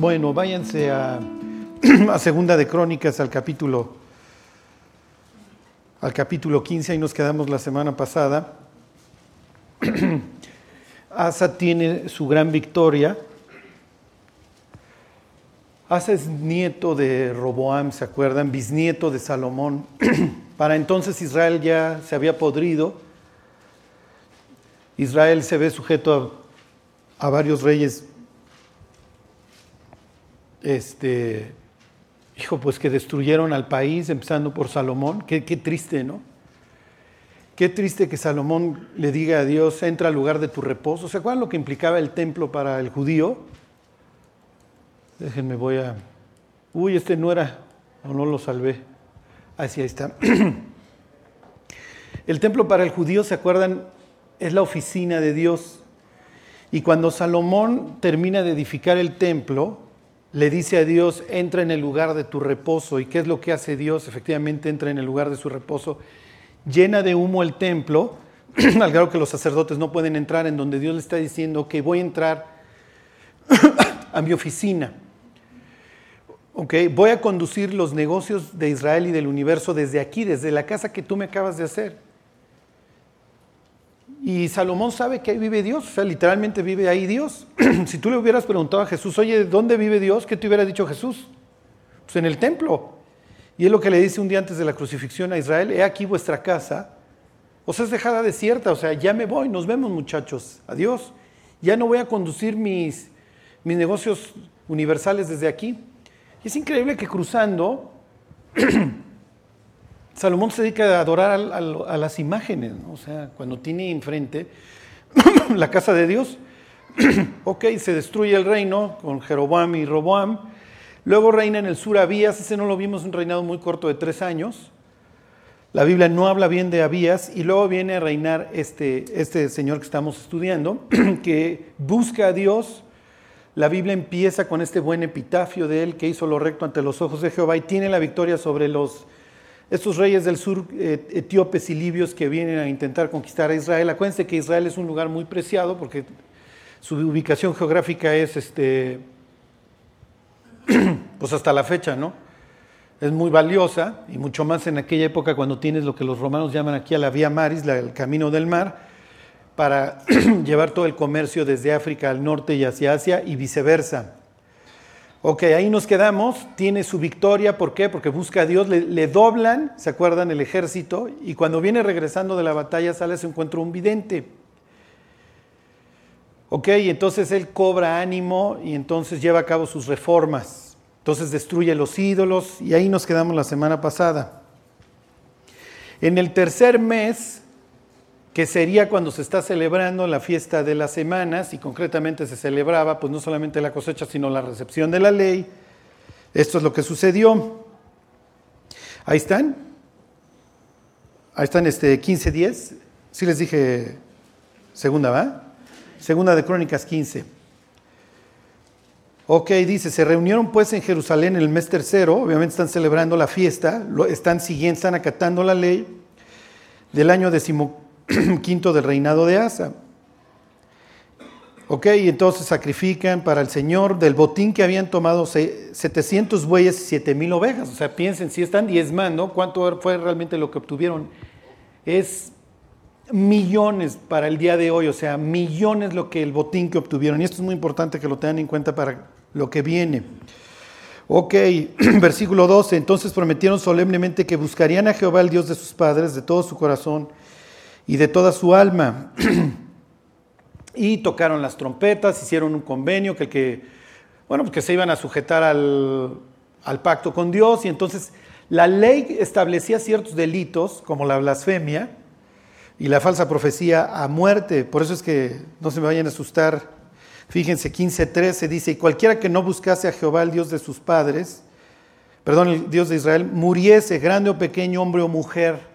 Bueno, váyanse a, Segunda de Crónicas al capítulo al capítulo 15, ahí nos quedamos la semana pasada. Asa tiene su gran victoria. Asa es nieto de Roboam, ¿se acuerdan? Bisnieto de Salomón. Para entonces Israel ya se había podrido. Israel se ve sujeto a varios reyes este, hijo, pues que destruyeron al país, empezando por Salomón. Qué, triste, ¿no? Qué triste que Salomón le diga a Dios, entra al lugar de tu reposo. ¿Se acuerdan lo que implicaba el templo para el judío? Déjenme, voy a... Uy, este no era, o no lo salvé. Así ahí está. El templo para el judío, ¿se acuerdan? Es la oficina de Dios. Y cuando Salomón termina de edificar el templo, le dice a Dios, entra en el lugar de tu reposo. ¿Y qué es lo que hace Dios? Efectivamente entra en el lugar de su reposo. Llena de humo el templo, al grado que los sacerdotes no pueden entrar, en donde Dios le está diciendo que voy a entrar a mi oficina. Okay, voy a conducir los negocios de Israel y del universo desde aquí, desde la casa que tú me acabas de hacer. Y Salomón sabe que ahí vive Dios, o sea, literalmente vive ahí Dios. si tú le hubieras preguntado a Jesús, oye, ¿dónde vive Dios? ¿Qué te hubiera dicho Jesús? Pues en el templo. Y es lo que le dice un día antes de la crucifixión a Israel, he aquí vuestra casa. O sea, es dejada desierta, o sea, ya me voy, nos vemos muchachos, adiós. Ya no voy a conducir mis, mis negocios universales desde aquí. Y es increíble que cruzando Salomón se dedica a adorar a, las imágenes, o sea, cuando tiene enfrente la casa de Dios, ok, se destruye el reino con Jeroboam y Roboam, luego reina en el sur Abías, ese no lo vimos, un reinado muy corto de tres años, la Biblia no habla bien de Abías, y luego viene a reinar este, este señor que estamos estudiando, que busca a Dios, la Biblia empieza con este buen epitafio de él que hizo lo recto ante los ojos de Jehová y tiene la victoria sobre los estos reyes del sur, eh, etíopes y libios que vienen a intentar conquistar a Israel. Acuérdense que Israel es un lugar muy preciado porque su ubicación geográfica es, este, pues hasta la fecha, ¿no? Es muy valiosa y mucho más en aquella época cuando tienes lo que los romanos llaman aquí a la vía maris, el camino del mar, para llevar todo el comercio desde África al norte y hacia Asia y viceversa. Ok, ahí nos quedamos. Tiene su victoria. ¿Por qué? Porque busca a Dios. Le, le, doblan, ¿se acuerdan? El ejército. Y cuando viene regresando de la batalla, sale a su encuentro un vidente. Ok, y entonces él cobra ánimo y entonces lleva a cabo sus reformas. Entonces destruye los ídolos. Y ahí nos quedamos la semana pasada. En el tercer mes, que sería cuando se está celebrando la fiesta de las semanas, y concretamente se celebraba pues no solamente la cosecha, sino la recepción de la ley. Esto es lo que sucedió. Ahí están. Ahí están este 15.10. Sí les dije segunda, ¿va? Segunda de Crónicas 15. Ok, dice, se reunieron pues en Jerusalén en el mes tercero, obviamente están celebrando la fiesta, están siguiendo, están acatando la ley del año decimocuarto quinto del reinado de Asa. Ok, entonces sacrifican para el Señor del botín que habían tomado 700 bueyes y 7000 ovejas. O sea, piensen, si están diezmando, ¿cuánto fue realmente lo que obtuvieron? Es millones para el día de hoy, o sea, millones lo que el botín que obtuvieron. Y esto es muy importante que lo tengan en cuenta para lo que viene. Ok, versículo 12. Entonces prometieron solemnemente que buscarían a Jehová, el Dios de sus padres, de todo su corazón y de toda su alma. y tocaron las trompetas, hicieron un convenio que, que, bueno, que se iban a sujetar al, al pacto con Dios y entonces la ley establecía ciertos delitos como la blasfemia y la falsa profecía a muerte. Por eso es que no se me vayan a asustar. Fíjense, 15.13 dice, y cualquiera que no buscase a Jehová, el Dios de sus padres, perdón, el Dios de Israel, muriese, grande o pequeño, hombre o mujer,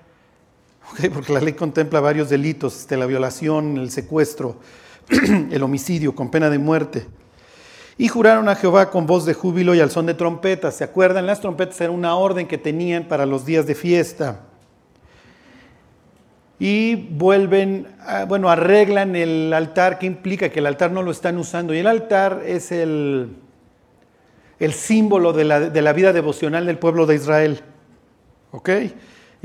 Porque la ley contempla varios delitos, este, la violación, el secuestro, el homicidio con pena de muerte. Y juraron a Jehová con voz de júbilo y al son de trompetas. ¿Se acuerdan? Las trompetas eran una orden que tenían para los días de fiesta. Y vuelven, a, bueno, arreglan el altar, que implica que el altar no lo están usando. Y el altar es el, el símbolo de la, de la vida devocional del pueblo de Israel. ¿Ok?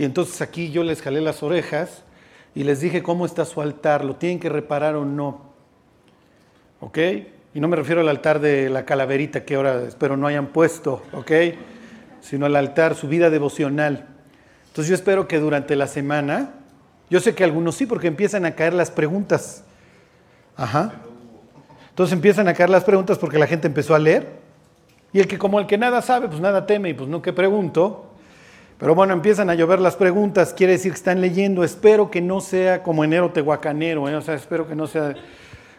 Y entonces aquí yo les jalé las orejas y les dije cómo está su altar, lo tienen que reparar o no. ¿Ok? Y no me refiero al altar de la calaverita que ahora espero no hayan puesto, ¿ok? Sino al altar, su vida devocional. Entonces yo espero que durante la semana, yo sé que algunos sí, porque empiezan a caer las preguntas. Ajá. Entonces empiezan a caer las preguntas porque la gente empezó a leer. Y el que como el que nada sabe, pues nada teme y pues no que pregunto. Pero bueno, empiezan a llover las preguntas, quiere decir que están leyendo. Espero que no sea como enero tehuacanero, ¿eh? o sea, espero que no sea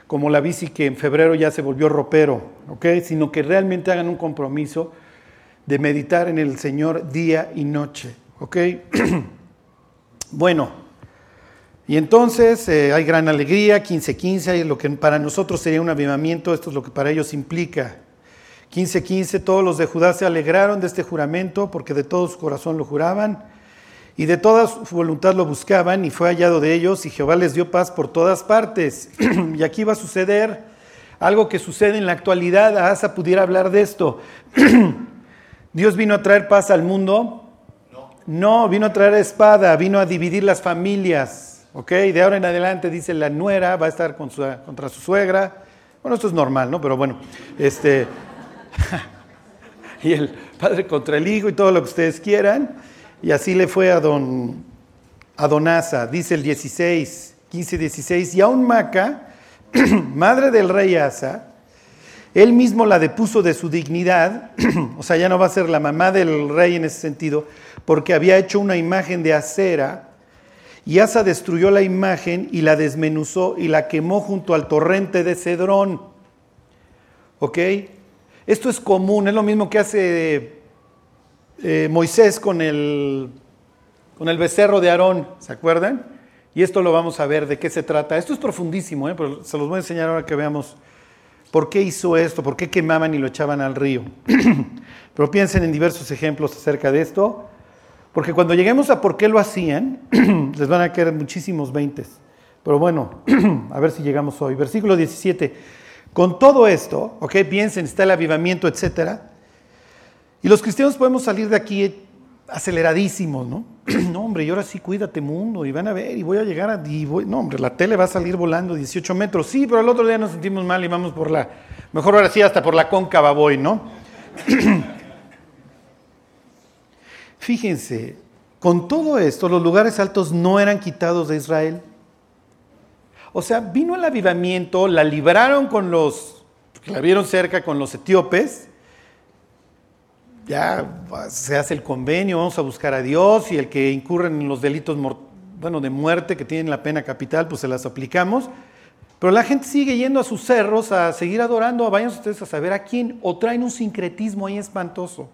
como la bici que en febrero ya se volvió ropero, ¿ok? Sino que realmente hagan un compromiso de meditar en el Señor día y noche, ¿ok? bueno, y entonces eh, hay gran alegría, 15-15, lo que para nosotros sería un avivamiento, esto es lo que para ellos implica. 15:15, todos los de Judá se alegraron de este juramento porque de todo su corazón lo juraban y de toda su voluntad lo buscaban y fue hallado de ellos y Jehová les dio paz por todas partes. y aquí va a suceder algo que sucede en la actualidad. Asa pudiera hablar de esto. Dios vino a traer paz al mundo. No, vino a traer espada, vino a dividir las familias. ¿Ok? De ahora en adelante dice la nuera va a estar contra su suegra. Bueno, esto es normal, ¿no? Pero bueno, este y el padre contra el hijo y todo lo que ustedes quieran. Y así le fue a don, a dice el 16, 15, 16. Y aún Maca, madre del rey Asa, él mismo la depuso de su dignidad, o sea, ya no va a ser la mamá del rey en ese sentido, porque había hecho una imagen de acera, y Asa destruyó la imagen y la desmenuzó y la quemó junto al torrente de Cedrón. ¿Ok? Esto es común, es lo mismo que hace eh, Moisés con el, con el becerro de Aarón, ¿se acuerdan? Y esto lo vamos a ver de qué se trata. Esto es profundísimo, ¿eh? pero se los voy a enseñar ahora que veamos por qué hizo esto, por qué quemaban y lo echaban al río. pero piensen en diversos ejemplos acerca de esto, porque cuando lleguemos a por qué lo hacían, les van a caer muchísimos veintes. Pero bueno, a ver si llegamos hoy. Versículo 17. Con todo esto, ok, piensen, está el avivamiento, etcétera. Y los cristianos podemos salir de aquí aceleradísimos, ¿no? no, hombre, y ahora sí cuídate mundo, y van a ver, y voy a llegar a... No, hombre, la tele va a salir volando 18 metros. Sí, pero el otro día nos sentimos mal y vamos por la... Mejor ahora sí, hasta por la cóncava voy, ¿no? Fíjense, con todo esto, los lugares altos no eran quitados de Israel. O sea, vino el avivamiento, la libraron con los, la vieron cerca con los etíopes, ya se hace el convenio, vamos a buscar a Dios y el que incurre en los delitos bueno, de muerte que tienen la pena capital, pues se las aplicamos. Pero la gente sigue yendo a sus cerros a seguir adorando, vayan ustedes a saber a quién, o traen un sincretismo ahí espantoso.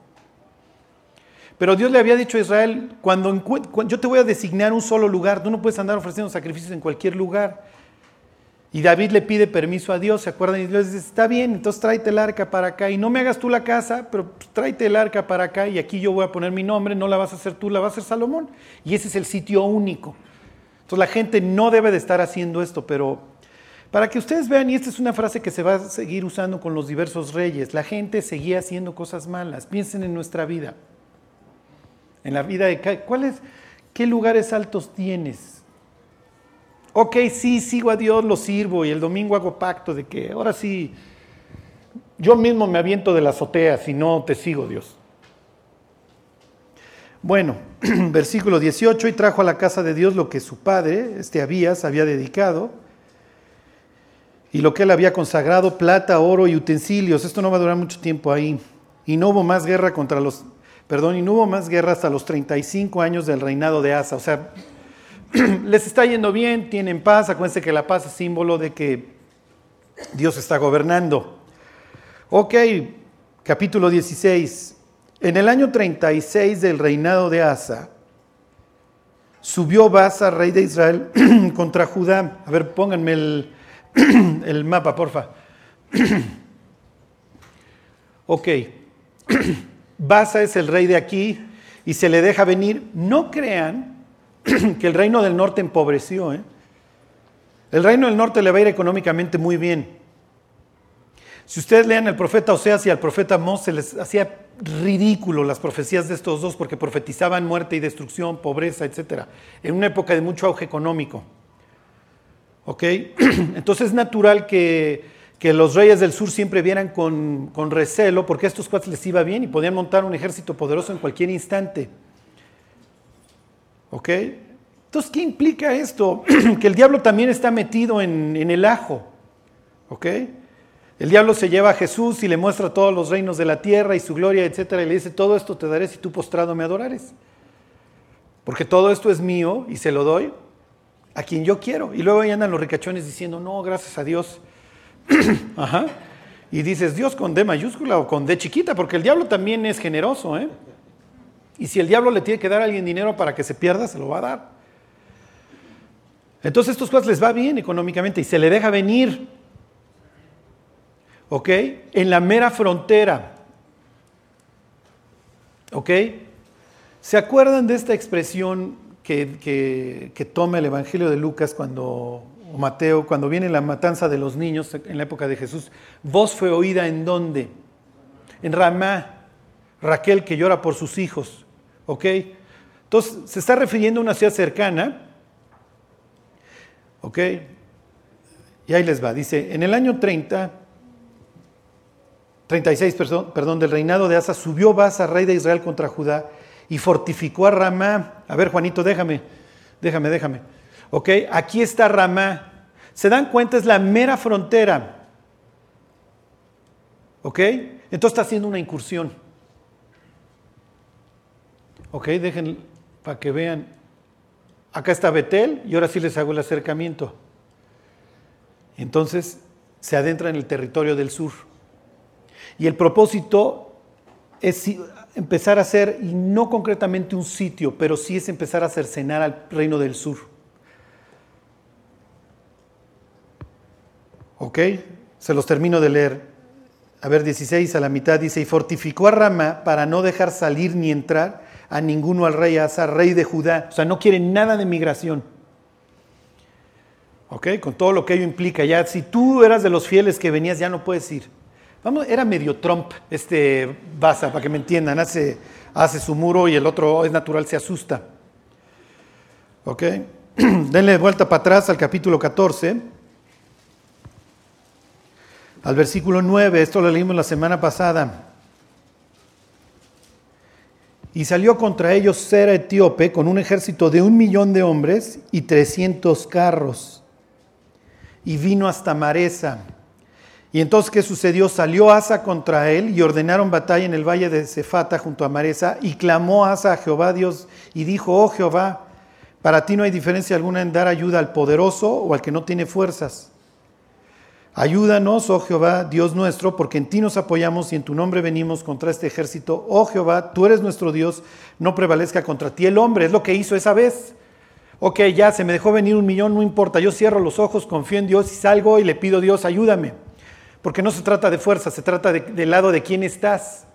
Pero Dios le había dicho a Israel, cuando yo te voy a designar un solo lugar, tú no puedes andar ofreciendo sacrificios en cualquier lugar. Y David le pide permiso a Dios, ¿se acuerdan? Y Dios dice, está bien, entonces tráete el arca para acá. Y no me hagas tú la casa, pero pues, tráete el arca para acá y aquí yo voy a poner mi nombre, no la vas a hacer tú, la va a hacer Salomón. Y ese es el sitio único. Entonces la gente no debe de estar haciendo esto, pero para que ustedes vean, y esta es una frase que se va a seguir usando con los diversos reyes, la gente seguía haciendo cosas malas. Piensen en nuestra vida. En la vida de... ¿Cuáles, ¿Qué lugares altos tienes? Ok, sí, sigo a Dios, lo sirvo y el domingo hago pacto de que ahora sí, yo mismo me aviento de la azotea si no te sigo Dios. Bueno, versículo 18, y trajo a la casa de Dios lo que su padre, este Abías, había dedicado, y lo que él había consagrado, plata, oro y utensilios. Esto no va a durar mucho tiempo ahí. Y no hubo más guerra contra los, perdón, y no hubo más guerra hasta los 35 años del reinado de Asa. O sea, les está yendo bien, tienen paz, acuérdense que la paz es símbolo de que Dios está gobernando. Ok, capítulo 16. En el año 36 del reinado de Asa, subió Baza, rey de Israel, contra Judá. A ver, pónganme el, mapa, porfa. ok, Baza es el rey de aquí y se le deja venir. No crean que el reino del norte empobreció. ¿eh? El reino del norte le va a ir económicamente muy bien. Si ustedes lean al profeta Oseas y al profeta Amós, se les hacía ridículo las profecías de estos dos porque profetizaban muerte y destrucción, pobreza, etc. En una época de mucho auge económico. ¿Ok? Entonces es natural que, los reyes del sur siempre vieran con, con recelo porque a estos cuates les iba bien y podían montar un ejército poderoso en cualquier instante. ¿Ok? Entonces, ¿qué implica esto? que el diablo también está metido en, en el ajo. ¿Ok? El diablo se lleva a Jesús y le muestra todos los reinos de la tierra y su gloria, etcétera, y le dice, todo esto te daré si tú postrado me adorares. Porque todo esto es mío y se lo doy a quien yo quiero. Y luego ahí andan los ricachones diciendo, no, gracias a Dios. Ajá. Y dices, Dios con D mayúscula o con D chiquita, porque el diablo también es generoso, ¿eh? Y si el diablo le tiene que dar a alguien dinero para que se pierda, se lo va a dar. Entonces a estos cosas les va bien económicamente y se le deja venir. ¿Ok? En la mera frontera. ¿Ok? ¿Se acuerdan de esta expresión que, que, toma el Evangelio de Lucas cuando, o Mateo, cuando viene la matanza de los niños en la época de Jesús? Voz fue oída en dónde? En Ramá. Raquel que llora por sus hijos. ¿Ok? Entonces, se está refiriendo a una ciudad cercana. ¿Ok? Y ahí les va. Dice, en el año 30, 36, perdón, del reinado de Asa, subió Baza, rey de Israel, contra Judá y fortificó a Ramá. A ver, Juanito, déjame, déjame, déjame. Ok, aquí está Ramá. ¿Se dan cuenta? Es la mera frontera. ¿Ok? Entonces está haciendo una incursión. ¿Ok? Dejen para que vean. Acá está Betel y ahora sí les hago el acercamiento. Entonces se adentra en el territorio del sur. Y el propósito es empezar a hacer, y no concretamente un sitio, pero sí es empezar a cercenar al reino del sur. ¿Ok? Se los termino de leer. A ver, 16 a la mitad dice, y fortificó a Rama para no dejar salir ni entrar a ninguno al rey Asa, rey de Judá. O sea, no quiere nada de migración. ¿Ok? Con todo lo que ello implica. Ya, si tú eras de los fieles que venías, ya no puedes ir. Vamos, era medio Trump este Baza, para que me entiendan. Hace, hace su muro y el otro es natural, se asusta. ¿Ok? Denle vuelta para atrás al capítulo 14, al versículo 9. Esto lo leímos la semana pasada. Y salió contra ellos Sera etíope con un ejército de un millón de hombres y trescientos carros. Y vino hasta Maresa y entonces, ¿qué sucedió? Salió Asa contra él y ordenaron batalla en el valle de Cefata junto a Maresa y clamó Asa a Jehová Dios y dijo, oh Jehová, para ti no hay diferencia alguna en dar ayuda al poderoso o al que no tiene fuerzas. Ayúdanos, oh Jehová, Dios nuestro, porque en ti nos apoyamos y en tu nombre venimos contra este ejército. Oh Jehová, tú eres nuestro Dios, no prevalezca contra ti el hombre. Es lo que hizo esa vez. Ok, ya se me dejó venir un millón, no importa. Yo cierro los ojos, confío en Dios y salgo y le pido Dios, ayúdame. Porque no se trata de fuerza, se trata del lado de quién estás.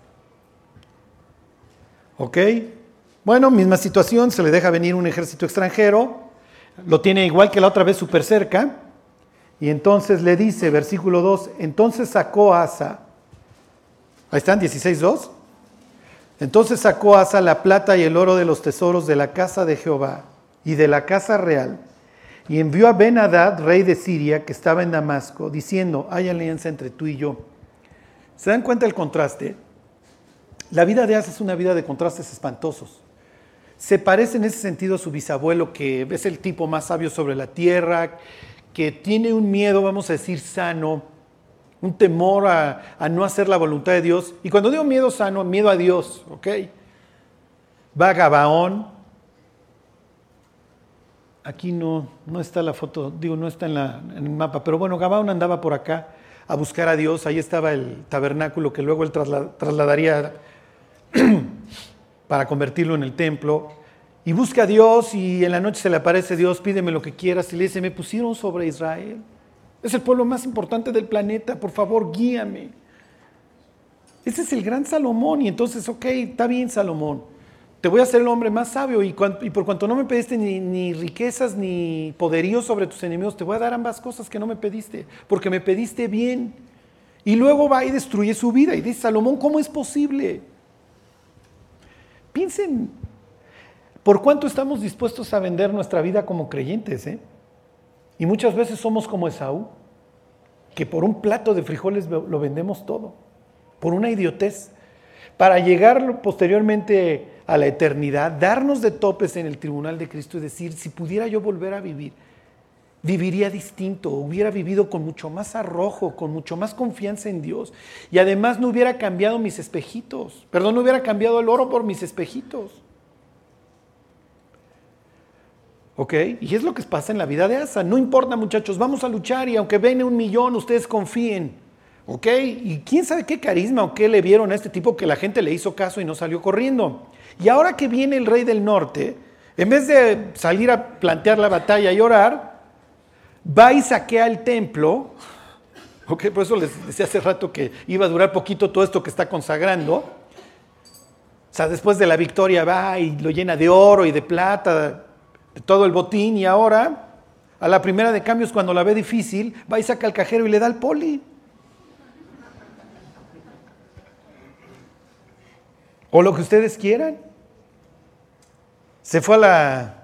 ¿Ok? Bueno, misma situación, se le deja venir un ejército extranjero, lo tiene igual que la otra vez súper cerca, y entonces le dice, versículo 2, entonces sacó Asa, ahí están, 16.2, entonces sacó Asa la plata y el oro de los tesoros de la casa de Jehová y de la casa real, y envió a Ben Hadad, rey de Siria, que estaba en Damasco, diciendo, hay alianza entre tú y yo. ¿Se dan cuenta del contraste? La vida de Asa es una vida de contrastes espantosos. Se parece en ese sentido a su bisabuelo, que es el tipo más sabio sobre la tierra, que tiene un miedo, vamos a decir, sano, un temor a, a no hacer la voluntad de Dios. Y cuando digo miedo sano, miedo a Dios, ¿ok? Va a Gabaón, aquí no, no está la foto, digo, no está en, el mapa, pero bueno, Gabaón andaba por acá a buscar a Dios, ahí estaba el tabernáculo que luego él trasladaría para convertirlo en el templo, y busca a Dios y en la noche se le aparece Dios, pídeme lo que quieras, y le dice, me pusieron sobre Israel, es el pueblo más importante del planeta, por favor, guíame. Ese es el gran Salomón, y entonces, ok, está bien Salomón, te voy a hacer el hombre más sabio y, por cuanto no me pediste ni, riquezas ni poderío sobre tus enemigos, te voy a dar ambas cosas que no me pediste, porque me pediste bien Y luego va y destruye su vida. Y dice Salomón, ¿cómo es posible? Piensen, ¿por cuánto estamos dispuestos a vender nuestra vida como creyentes? Eh? Y muchas veces somos como Esaú, que por un plato de frijoles lo vendemos todo, por una idiotez, para llegar posteriormente a la eternidad, darnos de topes en el tribunal de Cristo y decir, si pudiera yo volver a vivir, viviría distinto, hubiera vivido con mucho más arrojo, con mucho más confianza en Dios. Y además no hubiera cambiado mis espejitos, perdón, no hubiera cambiado el oro por mis espejitos. ¿Ok? Y es lo que pasa en la vida de Asa. No importa muchachos, vamos a luchar y aunque venga un millón, ustedes confíen. ¿Ok? Y quién sabe qué carisma o qué le vieron a este tipo que la gente le hizo caso y no salió corriendo. Y ahora que viene el rey del norte, en vez de salir a plantear la batalla y orar, va y saquea el templo. Ok, por eso les decía hace rato que iba a durar poquito todo esto que está consagrando. O sea, después de la victoria va y lo llena de oro y de plata, todo el botín, y ahora, a la primera de cambios, cuando la ve difícil, va y saca el cajero y le da al poli. O lo que ustedes quieran. Se fue a la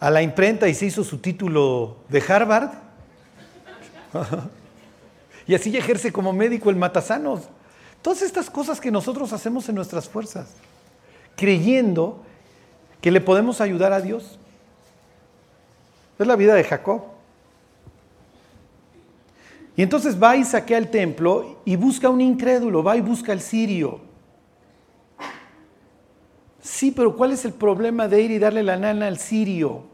a la imprenta y se hizo su título de Harvard. y así ejerce como médico el matasanos. Todas estas cosas que nosotros hacemos en nuestras fuerzas, creyendo que le podemos ayudar a Dios. Es la vida de Jacob. Y entonces va y saquea el templo y busca un incrédulo, va y busca al sirio. Sí, pero ¿cuál es el problema de ir y darle la nana al sirio?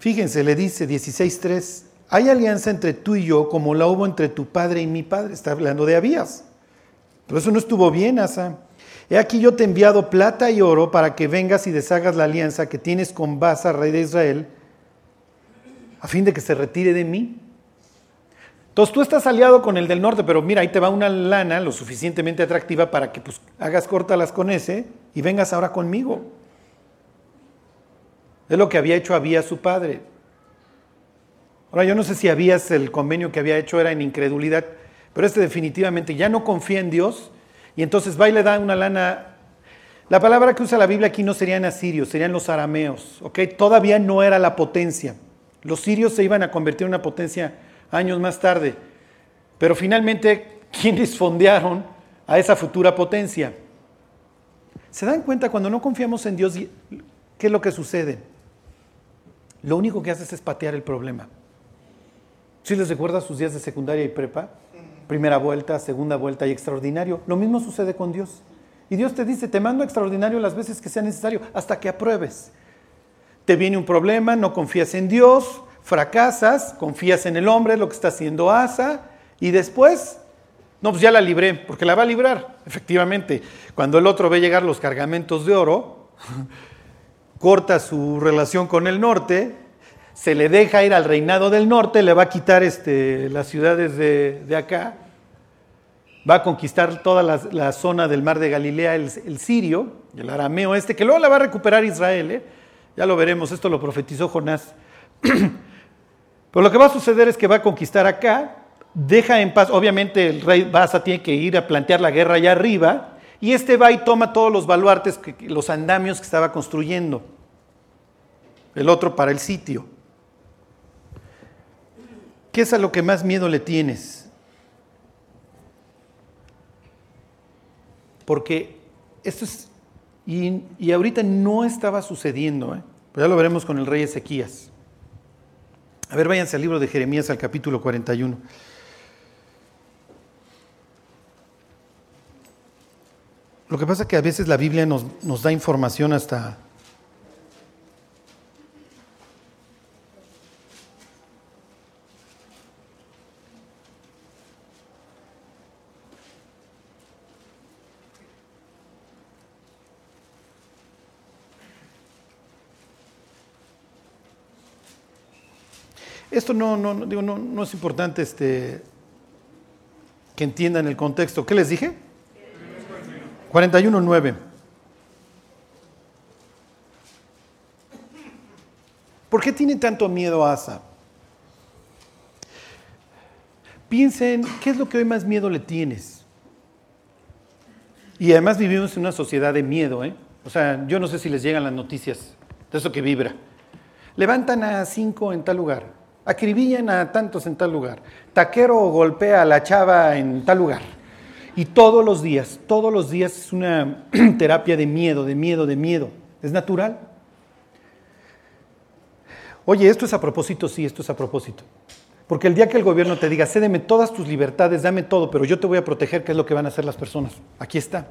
Fíjense, le dice 16.3, hay alianza entre tú y yo como la hubo entre tu padre y mi padre. Está hablando de Abías. Pero eso no estuvo bien, Asa. He aquí yo te he enviado plata y oro para que vengas y deshagas la alianza que tienes con Basa, rey de Israel, a fin de que se retire de mí. Entonces tú estás aliado con el del norte, pero mira, ahí te va una lana lo suficientemente atractiva para que pues, hagas córtalas con ese y vengas ahora conmigo. Es lo que había hecho Abías su padre. Ahora yo no sé si Abías el convenio que había hecho era en incredulidad, pero este definitivamente ya no confía en Dios y entonces va y le da una lana. La palabra que usa la Biblia aquí no serían asirios, serían los arameos, ¿ok? Todavía no era la potencia. Los sirios se iban a convertir en una potencia años más tarde. Pero finalmente, ¿quiénes fondearon a esa futura potencia? ¿Se dan cuenta cuando no confiamos en Dios qué es lo que sucede? Lo único que haces es patear el problema. ¿Sí les recuerda sus días de secundaria y prepa? Primera vuelta, segunda vuelta y extraordinario. Lo mismo sucede con Dios. Y Dios te dice, te mando extraordinario las veces que sea necesario, hasta que apruebes. Te viene un problema, no confías en Dios, fracasas, confías en el hombre, lo que está haciendo Asa, y después, no, pues ya la libré, porque la va a librar, efectivamente. Cuando el otro ve llegar los cargamentos de oro, corta su relación con el norte, se le deja ir al reinado del norte, le va a quitar este, las ciudades de, acá, va a conquistar toda la, zona del mar de Galilea, el, sirio, el arameo este, que luego la va a recuperar Israel, ¿eh? ya lo veremos, esto lo profetizó Jonás. Pero lo que va a suceder es que va a conquistar acá, deja en paz, obviamente el rey Basa tiene que ir a plantear la guerra allá arriba, y este va y toma todos los baluartes, los andamios que estaba construyendo. El otro para el sitio. ¿Qué es a lo que más miedo le tienes? Porque esto es, y, ahorita no estaba sucediendo, ¿eh? pero ya lo veremos con el rey Ezequías. A ver, váyanse al libro de Jeremías al capítulo 41. Lo que pasa es que a veces la Biblia nos, nos da información hasta... Esto no, no, digo, no, no es importante este, que entiendan el contexto. ¿Qué les dije? 41.9. ¿Por qué tiene tanto miedo Asa? piensen, ¿qué es lo que hoy más miedo le tienes? Y además vivimos en una sociedad de miedo, ¿eh? O sea, yo no sé si les llegan las noticias de eso que vibra. Levantan a cinco en tal lugar, acribillan a tantos en tal lugar, taquero golpea a la chava en tal lugar. Y todos los días, todos los días es una terapia de miedo, de miedo, de miedo. Es natural. Oye, esto es a propósito, sí, esto es a propósito. Porque el día que el gobierno te diga, cédeme todas tus libertades, dame todo, pero yo te voy a proteger, ¿qué es lo que van a hacer las personas? Aquí está.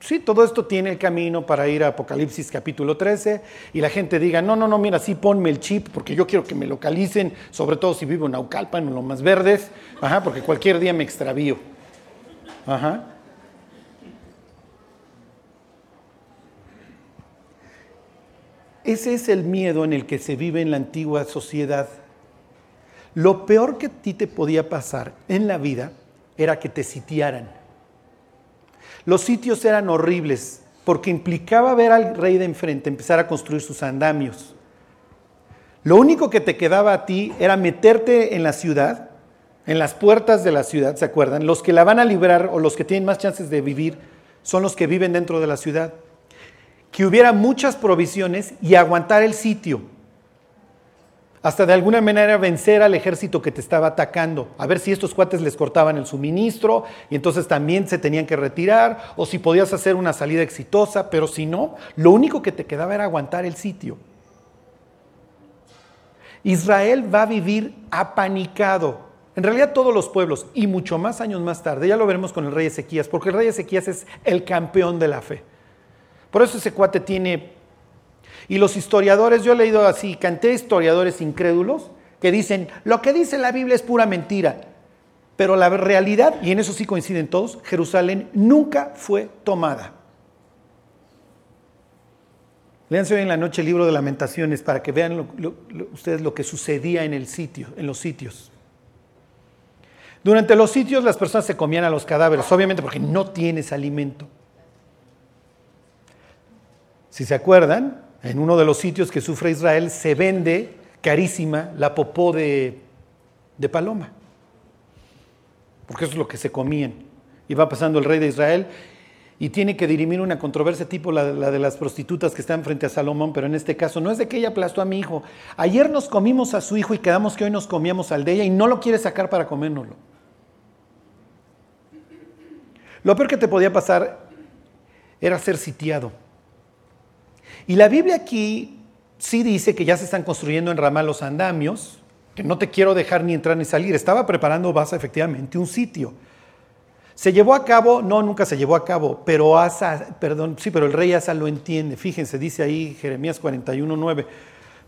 Sí, todo esto tiene el camino para ir a Apocalipsis capítulo 13 y la gente diga, no, no, no, mira, sí ponme el chip porque yo quiero que me localicen, sobre todo si vivo en Naucalpan, en los más verdes, ajá, porque cualquier día me extravío. Ajá. Ese es el miedo en el que se vive en la antigua sociedad. Lo peor que a ti te podía pasar en la vida era que te sitiaran. Los sitios eran horribles porque implicaba ver al rey de enfrente empezar a construir sus andamios. Lo único que te quedaba a ti era meterte en la ciudad, en las puertas de la ciudad, ¿se acuerdan? Los que la van a librar o los que tienen más chances de vivir son los que viven dentro de la ciudad que hubiera muchas provisiones y aguantar el sitio. Hasta de alguna manera vencer al ejército que te estaba atacando. A ver si estos cuates les cortaban el suministro y entonces también se tenían que retirar o si podías hacer una salida exitosa, pero si no, lo único que te quedaba era aguantar el sitio. Israel va a vivir apanicado. En realidad todos los pueblos y mucho más años más tarde, ya lo veremos con el rey Ezequías, porque el rey Ezequías es el campeón de la fe. Por eso ese cuate tiene... Y los historiadores, yo he leído así, canté historiadores incrédulos que dicen, lo que dice la Biblia es pura mentira. Pero la realidad, y en eso sí coinciden todos, Jerusalén nunca fue tomada. Leanse hoy en la noche el libro de lamentaciones para que vean ustedes lo que sucedía en el sitio, en los sitios. Durante los sitios las personas se comían a los cadáveres, obviamente porque no tienes alimento. Si se acuerdan, en uno de los sitios que sufre Israel se vende carísima la popó de, paloma, porque eso es lo que se comían. Y va pasando el rey de Israel y tiene que dirimir una controversia tipo la, la, de las prostitutas que están frente a Salomón, pero en este caso no es de que ella aplastó a mi hijo. Ayer nos comimos a su hijo y quedamos que hoy nos comíamos al de ella y no lo quiere sacar para comérnoslo. Lo peor que te podía pasar era ser sitiado. Y la Biblia aquí sí dice que ya se están construyendo en Ramá los andamios, que no te quiero dejar ni entrar ni salir. Estaba preparando Basa efectivamente un sitio. Se llevó a cabo, no, nunca se llevó a cabo, pero Asa, perdón, sí, pero el rey Asa lo entiende. Fíjense, dice ahí Jeremías 41.9.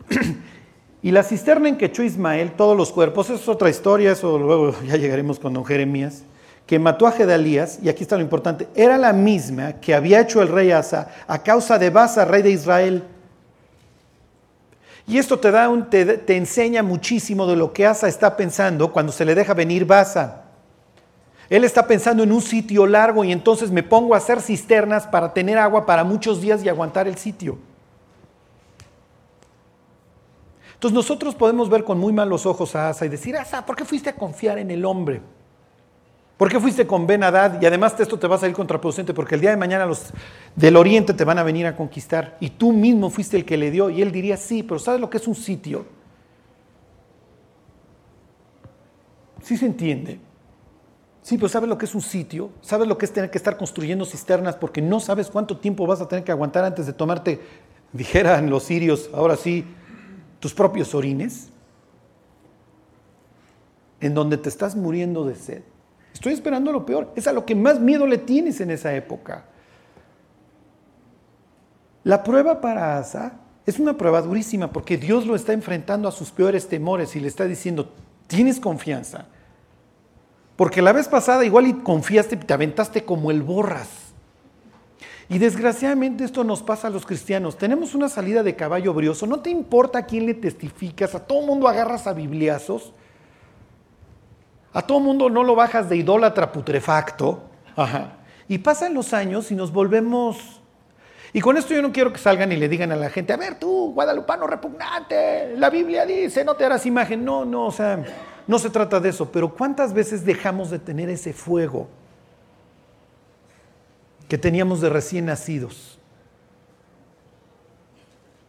y la cisterna en que echó Ismael, todos los cuerpos, es otra historia, eso luego ya llegaremos con don Jeremías que mató a Gedalías, y aquí está lo importante, era la misma que había hecho el rey Asa a causa de Basa, rey de Israel. Y esto te, da un, te, te, enseña muchísimo de lo que Asa está pensando cuando se le deja venir Basa. Él está pensando en un sitio largo y entonces me pongo a hacer cisternas para tener agua para muchos días y aguantar el sitio. Entonces nosotros podemos ver con muy malos ojos a Asa y decir, Asa, ¿por qué fuiste a confiar en el hombre? ¿Por qué fuiste con Ben Hadad? Y además esto te va a salir contraproducente porque el día de mañana los del oriente te van a venir a conquistar y tú mismo fuiste el que le dio. Y él diría, sí, pero ¿sabes lo que es un sitio? Sí se entiende. Sí, pero ¿sabes lo que es un sitio? ¿Sabes lo que es tener que estar construyendo cisternas porque no sabes cuánto tiempo vas a tener que aguantar antes de tomarte, dijeran los sirios, ahora sí, tus propios orines? En donde te estás muriendo de sed. Estoy esperando lo peor. Es a lo que más miedo le tienes en esa época. La prueba para Asa es una prueba durísima porque Dios lo está enfrentando a sus peores temores y le está diciendo, tienes confianza. Porque la vez pasada igual y confiaste, te aventaste como el borras. Y desgraciadamente esto nos pasa a los cristianos. Tenemos una salida de caballo brioso, no te importa a quién le testificas, a todo mundo agarras a bibliazos a todo mundo no lo bajas de idólatra putrefacto. Y pasan los años y nos volvemos... Y con esto yo no quiero que salgan y le digan a la gente, a ver tú, guadalupano repugnante, la Biblia dice, no te harás imagen. No, no, o sea, no se trata de eso, pero ¿cuántas veces dejamos de tener ese fuego que teníamos de recién nacidos?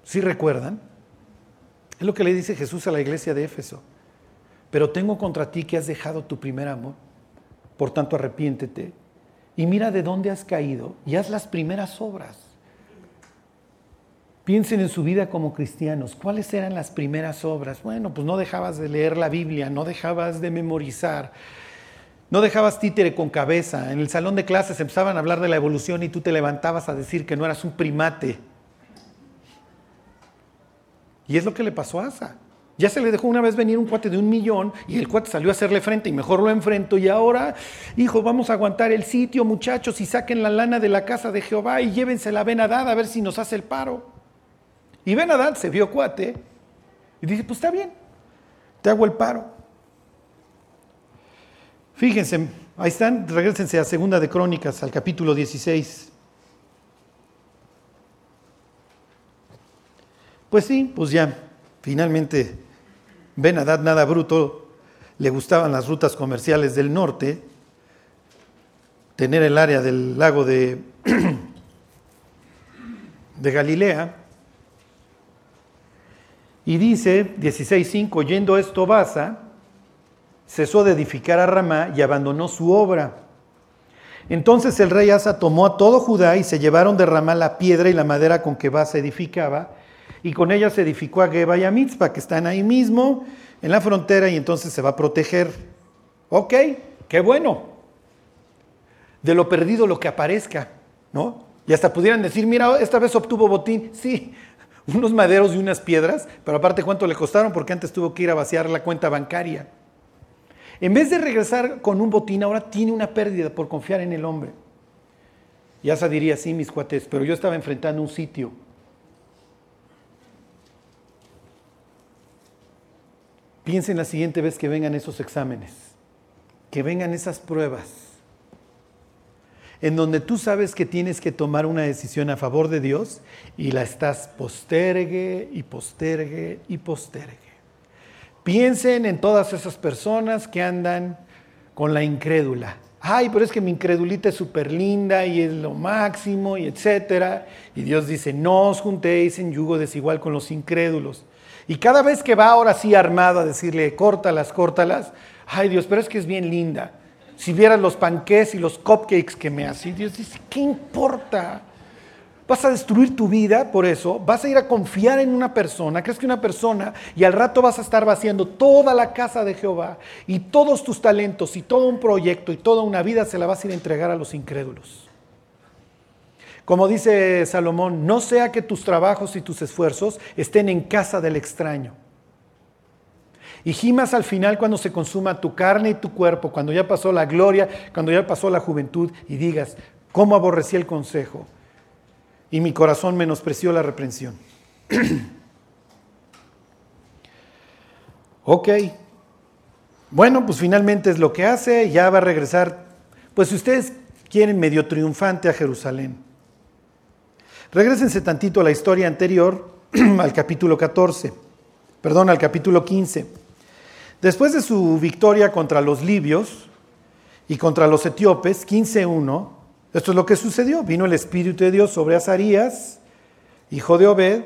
¿Sí recuerdan? Es lo que le dice Jesús a la iglesia de Éfeso. Pero tengo contra ti que has dejado tu primer amor. Por tanto, arrepiéntete y mira de dónde has caído y haz las primeras obras. Piensen en su vida como cristianos. ¿Cuáles eran las primeras obras? Bueno, pues no dejabas de leer la Biblia, no dejabas de memorizar, no dejabas títere con cabeza. En el salón de clases empezaban a hablar de la evolución y tú te levantabas a decir que no eras un primate. Y es lo que le pasó a Asa. Ya se le dejó una vez venir un cuate de un millón y el cuate salió a hacerle frente y mejor lo enfrento. Y ahora, hijo, vamos a aguantar el sitio, muchachos, y saquen la lana de la casa de Jehová y llévense la Benadad a ver si nos hace el paro. Y Benadad se vio cuate y dice, pues está bien, te hago el paro. Fíjense, ahí están, regresense a Segunda de Crónicas, al capítulo 16. Pues sí, pues ya, finalmente Ben nada bruto, le gustaban las rutas comerciales del norte, tener el área del lago de, de Galilea. Y dice 16.5, yendo esto Baza, cesó de edificar a Ramá y abandonó su obra. Entonces el rey Asa tomó a todo Judá y se llevaron de Ramá la piedra y la madera con que Baza edificaba y con ella se edificó a Geba y a Mitzpah, que están ahí mismo, en la frontera, y entonces se va a proteger. Ok, qué bueno. De lo perdido lo que aparezca, ¿no? Y hasta pudieran decir, mira, esta vez obtuvo botín. Sí, unos maderos y unas piedras, pero aparte cuánto le costaron porque antes tuvo que ir a vaciar la cuenta bancaria. En vez de regresar con un botín, ahora tiene una pérdida por confiar en el hombre. Ya se diría, sí, mis cuates, pero yo estaba enfrentando un sitio Piensen la siguiente vez que vengan esos exámenes, que vengan esas pruebas, en donde tú sabes que tienes que tomar una decisión a favor de Dios y la estás postergue y postergue y postergue. Piensen en todas esas personas que andan con la incrédula. Ay, pero es que mi incredulita es súper linda y es lo máximo y etcétera. Y Dios dice, no os juntéis en yugo desigual con los incrédulos. Y cada vez que va ahora sí armado a decirle, córtalas, córtalas, ay Dios, pero es que es bien linda. Si vieras los panqués y los cupcakes que me hace, Dios dice, ¿qué importa? Vas a destruir tu vida por eso, vas a ir a confiar en una persona, crees que una persona, y al rato vas a estar vaciando toda la casa de Jehová y todos tus talentos y todo un proyecto y toda una vida se la vas a ir a entregar a los incrédulos. Como dice Salomón, no sea que tus trabajos y tus esfuerzos estén en casa del extraño. Y gimas al final cuando se consuma tu carne y tu cuerpo, cuando ya pasó la gloria, cuando ya pasó la juventud, y digas, ¿cómo aborrecí el consejo? Y mi corazón menospreció la reprensión. ok. Bueno, pues finalmente es lo que hace, ya va a regresar. Pues si ustedes quieren medio triunfante a Jerusalén. Regrésense tantito a la historia anterior, al capítulo 14, perdón, al capítulo 15. Después de su victoria contra los libios y contra los etíopes, 15.1, esto es lo que sucedió. Vino el Espíritu de Dios sobre Azarías, hijo de Obed,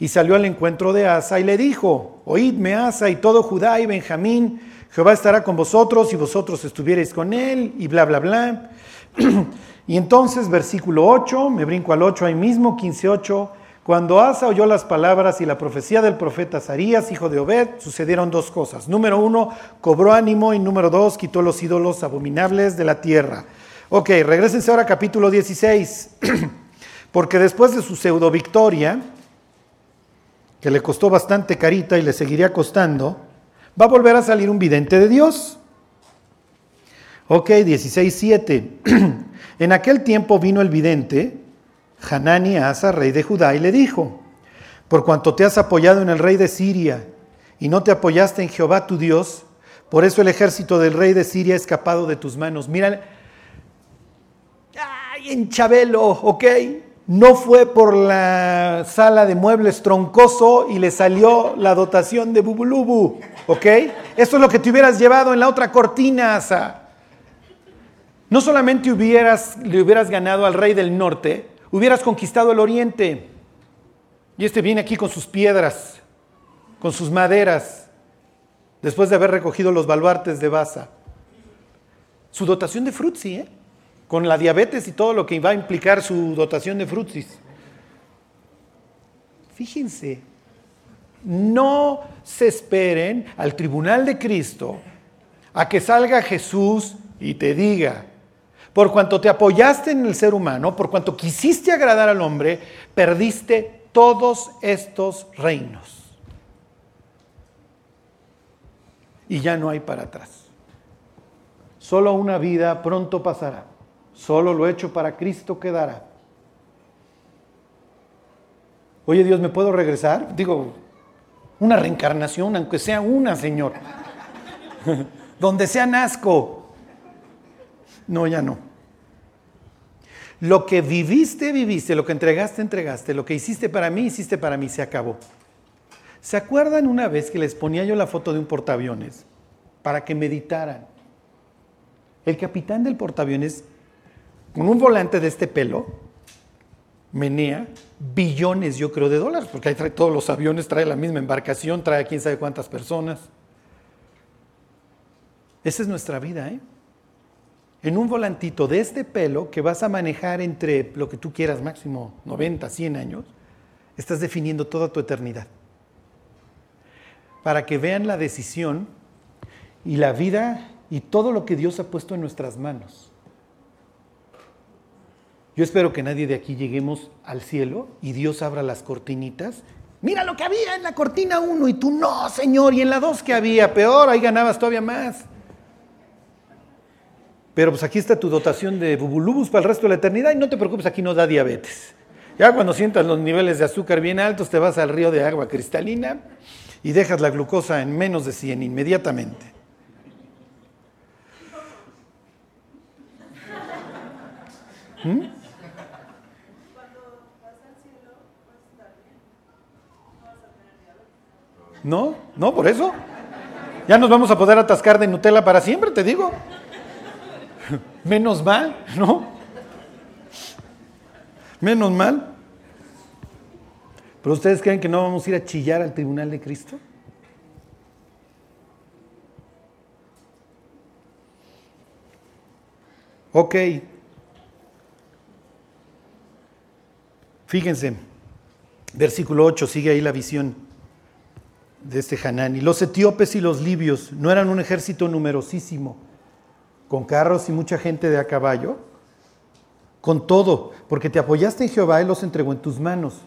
y salió al encuentro de Asa y le dijo, oídme Asa y todo Judá y Benjamín, Jehová estará con vosotros y vosotros estuvierais con él, y bla, bla, bla. Y entonces, versículo 8, me brinco al 8 ahí mismo, 15.8, cuando Asa oyó las palabras y la profecía del profeta Azarías, hijo de Obed, sucedieron dos cosas. Número uno, cobró ánimo y número dos, quitó los ídolos abominables de la tierra. Ok, regresense ahora a capítulo 16, porque después de su pseudo victoria, que le costó bastante carita y le seguiría costando, va a volver a salir un vidente de Dios. Ok, 16.7. En aquel tiempo vino el vidente, Hanani Asa, rey de Judá, y le dijo, por cuanto te has apoyado en el rey de Siria y no te apoyaste en Jehová tu Dios, por eso el ejército del rey de Siria ha escapado de tus manos. Mira, ay, en Chabelo, ok, no fue por la sala de muebles troncoso y le salió la dotación de Bubulubu. ¿Ok? Esto es lo que te hubieras llevado en la otra cortina, Asa. No solamente hubieras, le hubieras ganado al rey del norte, hubieras conquistado el oriente. Y este viene aquí con sus piedras, con sus maderas, después de haber recogido los baluartes de Baza. Su dotación de frutzi, ¿eh? con la diabetes y todo lo que va a implicar su dotación de frutsis. Fíjense, no se esperen al tribunal de Cristo a que salga Jesús y te diga, por cuanto te apoyaste en el ser humano, por cuanto quisiste agradar al hombre, perdiste todos estos reinos. Y ya no hay para atrás. Solo una vida pronto pasará. Solo lo hecho para Cristo quedará. Oye Dios, ¿me puedo regresar? Digo, una reencarnación, aunque sea una, Señor. Donde sea nazco. No, ya no. Lo que viviste, viviste, lo que entregaste, entregaste, lo que hiciste para mí, hiciste para mí, se acabó. ¿Se acuerdan una vez que les ponía yo la foto de un portaaviones para que meditaran? El capitán del portaaviones, con un volante de este pelo, menea billones, yo creo, de dólares, porque ahí trae todos los aviones, trae la misma embarcación, trae quién sabe cuántas personas. Esa es nuestra vida, ¿eh? En un volantito de este pelo que vas a manejar entre lo que tú quieras, máximo 90, 100 años, estás definiendo toda tu eternidad. Para que vean la decisión y la vida y todo lo que Dios ha puesto en nuestras manos. Yo espero que nadie de aquí lleguemos al cielo y Dios abra las cortinitas. Mira lo que había en la cortina 1 y tú no, Señor, y en la 2 que había, peor, ahí ganabas todavía más. Pero pues aquí está tu dotación de bubulubus para el resto de la eternidad y no te preocupes, aquí no da diabetes. Ya cuando sientas los niveles de azúcar bien altos, te vas al río de agua cristalina y dejas la glucosa en menos de 100 inmediatamente. ¿Mm? No, no, por eso. Ya nos vamos a poder atascar de Nutella para siempre, te digo. Menos mal, ¿no? Menos mal. ¿Pero ustedes creen que no vamos a ir a chillar al tribunal de Cristo? Ok. Fíjense, versículo 8, sigue ahí la visión de este Hanani. Los etíopes y los libios no eran un ejército numerosísimo con carros y mucha gente de a caballo, con todo, porque te apoyaste en Jehová y los entregó en tus manos.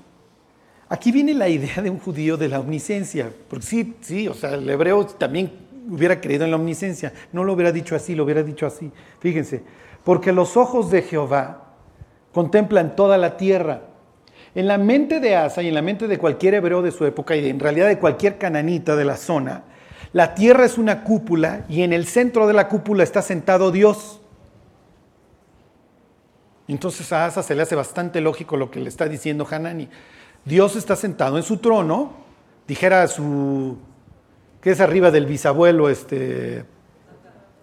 Aquí viene la idea de un judío de la omnisciencia, porque sí, sí, o sea, el hebreo también hubiera creído en la omnisciencia, no lo hubiera dicho así, lo hubiera dicho así. Fíjense, porque los ojos de Jehová contemplan toda la tierra. En la mente de Asa y en la mente de cualquier hebreo de su época y en realidad de cualquier cananita de la zona, la tierra es una cúpula y en el centro de la cúpula está sentado Dios. Entonces a Asa se le hace bastante lógico lo que le está diciendo Hanani. Dios está sentado en su trono, dijera su, que es arriba del bisabuelo, este,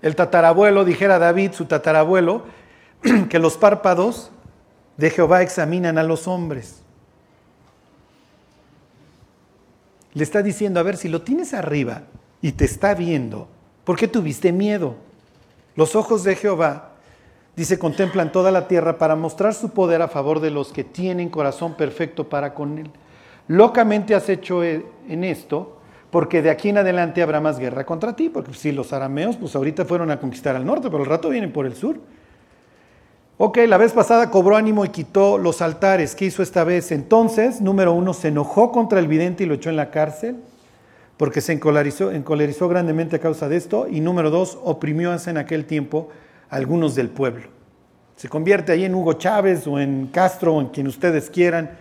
el tatarabuelo, dijera David, su tatarabuelo, que los párpados de Jehová examinan a los hombres. Le está diciendo, a ver, si lo tienes arriba, y te está viendo, ¿por qué tuviste miedo? Los ojos de Jehová, dice, contemplan toda la tierra para mostrar su poder a favor de los que tienen corazón perfecto para con él. Locamente has hecho e, en esto, porque de aquí en adelante habrá más guerra contra ti, porque si los arameos, pues ahorita fueron a conquistar al norte, pero al rato vienen por el sur. Ok, la vez pasada cobró ánimo y quitó los altares. ¿Qué hizo esta vez? Entonces, número uno, se enojó contra el vidente y lo echó en la cárcel porque se encolerizó, grandemente a causa de esto, y número dos, oprimió hace en aquel tiempo a algunos del pueblo. Se convierte ahí en Hugo Chávez o en Castro o en quien ustedes quieran,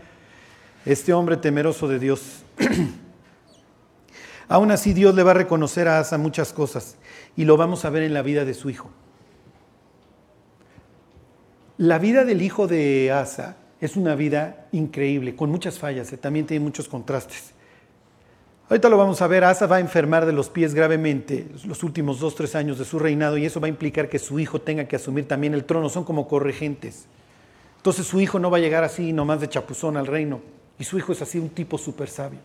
este hombre temeroso de Dios. Aún así Dios le va a reconocer a Asa muchas cosas y lo vamos a ver en la vida de su hijo. La vida del hijo de Asa es una vida increíble, con muchas fallas, eh, también tiene muchos contrastes. Ahorita lo vamos a ver, Asa va a enfermar de los pies gravemente los últimos dos, tres años de su reinado y eso va a implicar que su hijo tenga que asumir también el trono, son como corregentes. Entonces su hijo no va a llegar así nomás de chapuzón al reino y su hijo es así un tipo súper sabio.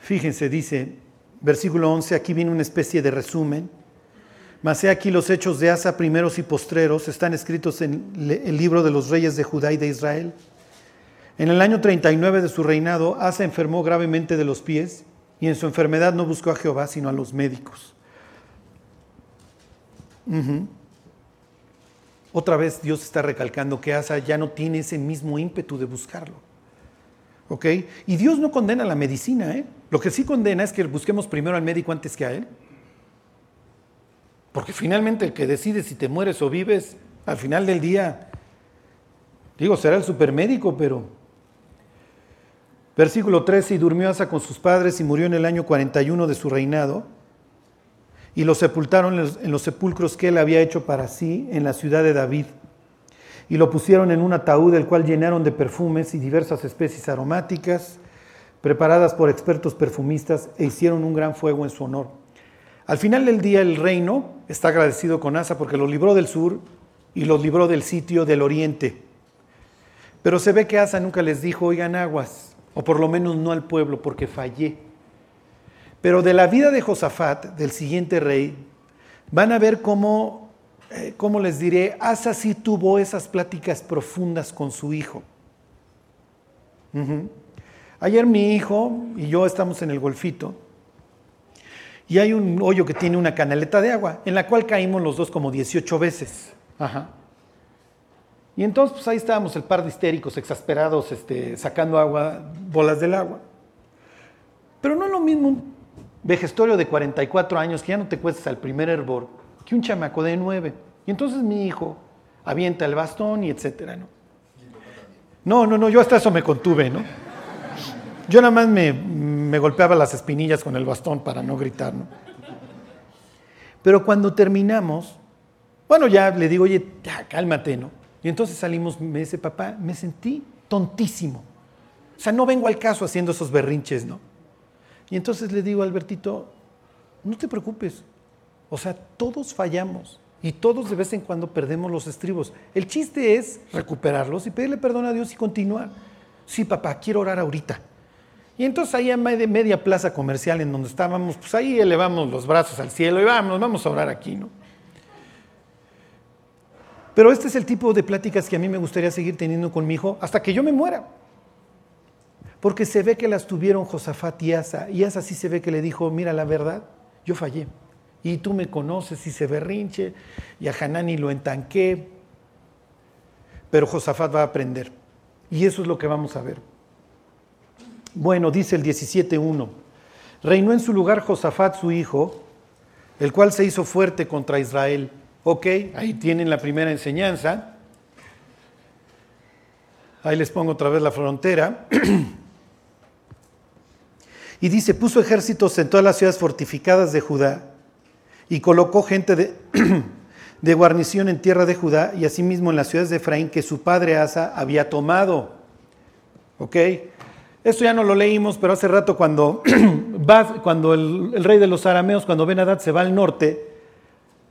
Fíjense, dice, versículo 11, aquí viene una especie de resumen. Mas he aquí los hechos de Asa, primeros y postreros, están escritos en el libro de los reyes de Judá y de Israel. En el año 39 de su reinado, Asa enfermó gravemente de los pies y en su enfermedad no buscó a Jehová, sino a los médicos. Otra vez Dios está recalcando que Asa ya no tiene ese mismo ímpetu de buscarlo. ¿Ok? Y Dios no condena la medicina, ¿eh? Lo que sí condena es que busquemos primero al médico antes que a él. Porque finalmente el que decide si te mueres o vives, al final del día, digo, será el supermédico, pero Versículo 13, y durmió Asa con sus padres y murió en el año 41 de su reinado, y lo sepultaron en los sepulcros que él había hecho para sí en la ciudad de David. Y lo pusieron en un ataúd, el cual llenaron de perfumes y diversas especies aromáticas, preparadas por expertos perfumistas, e hicieron un gran fuego en su honor. Al final del día el reino está agradecido con Asa porque lo libró del sur y los libró del sitio del oriente. Pero se ve que Asa nunca les dijo, oigan aguas, o por lo menos no al pueblo, porque fallé. Pero de la vida de Josafat, del siguiente rey, van a ver cómo, eh, cómo les diré, Asa sí tuvo esas pláticas profundas con su hijo. Ayer mi hijo y yo estamos en el golfito y hay un hoyo que tiene una canaleta de agua, en la cual caímos los dos como 18 veces. Ajá. Y entonces pues ahí estábamos el par de histéricos, exasperados, este, sacando agua, bolas del agua. Pero no es lo mismo un vejestorio de 44 años que ya no te cuestas al primer hervor que un chamaco de 9. Y entonces mi hijo avienta el bastón y etcétera, ¿no? No, no, no, yo hasta eso me contuve, ¿no? Yo nada más me, me golpeaba las espinillas con el bastón para no gritar, ¿no? Pero cuando terminamos, bueno, ya le digo, oye, ya, cálmate, ¿no? Y entonces salimos, me dice, papá, me sentí tontísimo. O sea, no vengo al caso haciendo esos berrinches, ¿no? Y entonces le digo a Albertito, no te preocupes. O sea, todos fallamos y todos de vez en cuando perdemos los estribos. El chiste es recuperarlos y pedirle perdón a Dios y continuar. Sí, papá, quiero orar ahorita. Y entonces ahí en media plaza comercial en donde estábamos, pues ahí elevamos los brazos al cielo y vamos, vamos a orar aquí, ¿no? Pero este es el tipo de pláticas que a mí me gustaría seguir teniendo con mi hijo hasta que yo me muera. Porque se ve que las tuvieron Josafat y Asa. Y Asa sí se ve que le dijo, mira la verdad, yo fallé. Y tú me conoces y se berrinche. Y a Hanani lo entanqué. Pero Josafat va a aprender. Y eso es lo que vamos a ver. Bueno, dice el 17.1. Reinó en su lugar Josafat su hijo, el cual se hizo fuerte contra Israel Ok, ahí tienen la primera enseñanza. Ahí les pongo otra vez la frontera. y dice, puso ejércitos en todas las ciudades fortificadas de Judá y colocó gente de, de guarnición en tierra de Judá y asimismo en las ciudades de Efraín que su padre Asa había tomado. ¿Ok? Esto ya no lo leímos, pero hace rato cuando, cuando el, el, rey de los arameos, cuando Ben se va al norte,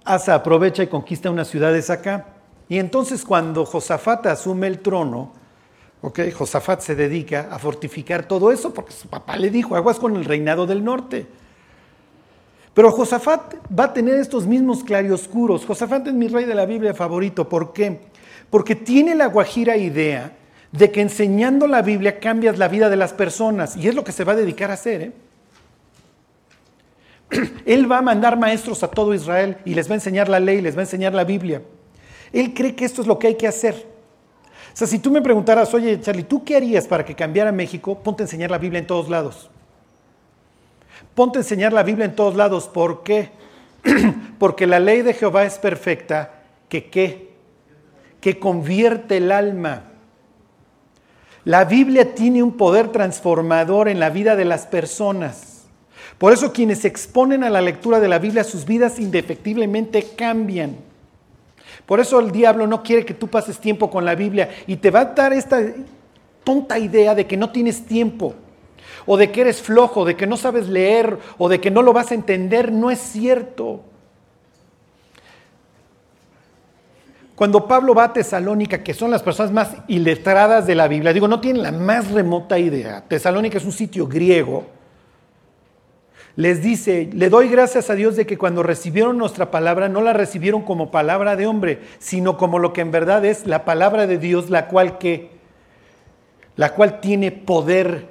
Asa aprovecha y conquista unas ciudades acá. Y entonces cuando Josafat asume el trono, okay, Josafat se dedica a fortificar todo eso porque su papá le dijo, aguas con el reinado del norte. Pero Josafat va a tener estos mismos claroscuros. Josafat es mi rey de la Biblia favorito. ¿Por qué? Porque tiene la guajira idea de que enseñando la Biblia cambias la vida de las personas. Y es lo que se va a dedicar a hacer. ¿eh? Él va a mandar maestros a todo Israel y les va a enseñar la ley, les va a enseñar la Biblia. Él cree que esto es lo que hay que hacer. O sea, si tú me preguntaras, oye Charlie, ¿tú qué harías para que cambiara México? Ponte a enseñar la Biblia en todos lados. Ponte a enseñar la Biblia en todos lados. ¿Por qué? Porque la ley de Jehová es perfecta, que qué? Que convierte el alma. La Biblia tiene un poder transformador en la vida de las personas. Por eso quienes se exponen a la lectura de la Biblia, sus vidas indefectiblemente cambian. Por eso el diablo no quiere que tú pases tiempo con la Biblia y te va a dar esta tonta idea de que no tienes tiempo, o de que eres flojo, de que no sabes leer, o de que no lo vas a entender, no es cierto. Cuando Pablo va a Tesalónica, que son las personas más iletradas de la Biblia, digo, no tienen la más remota idea. Tesalónica es un sitio griego. Les dice, le doy gracias a Dios de que cuando recibieron nuestra palabra no la recibieron como palabra de hombre, sino como lo que en verdad es la palabra de Dios, la cual que la cual tiene poder,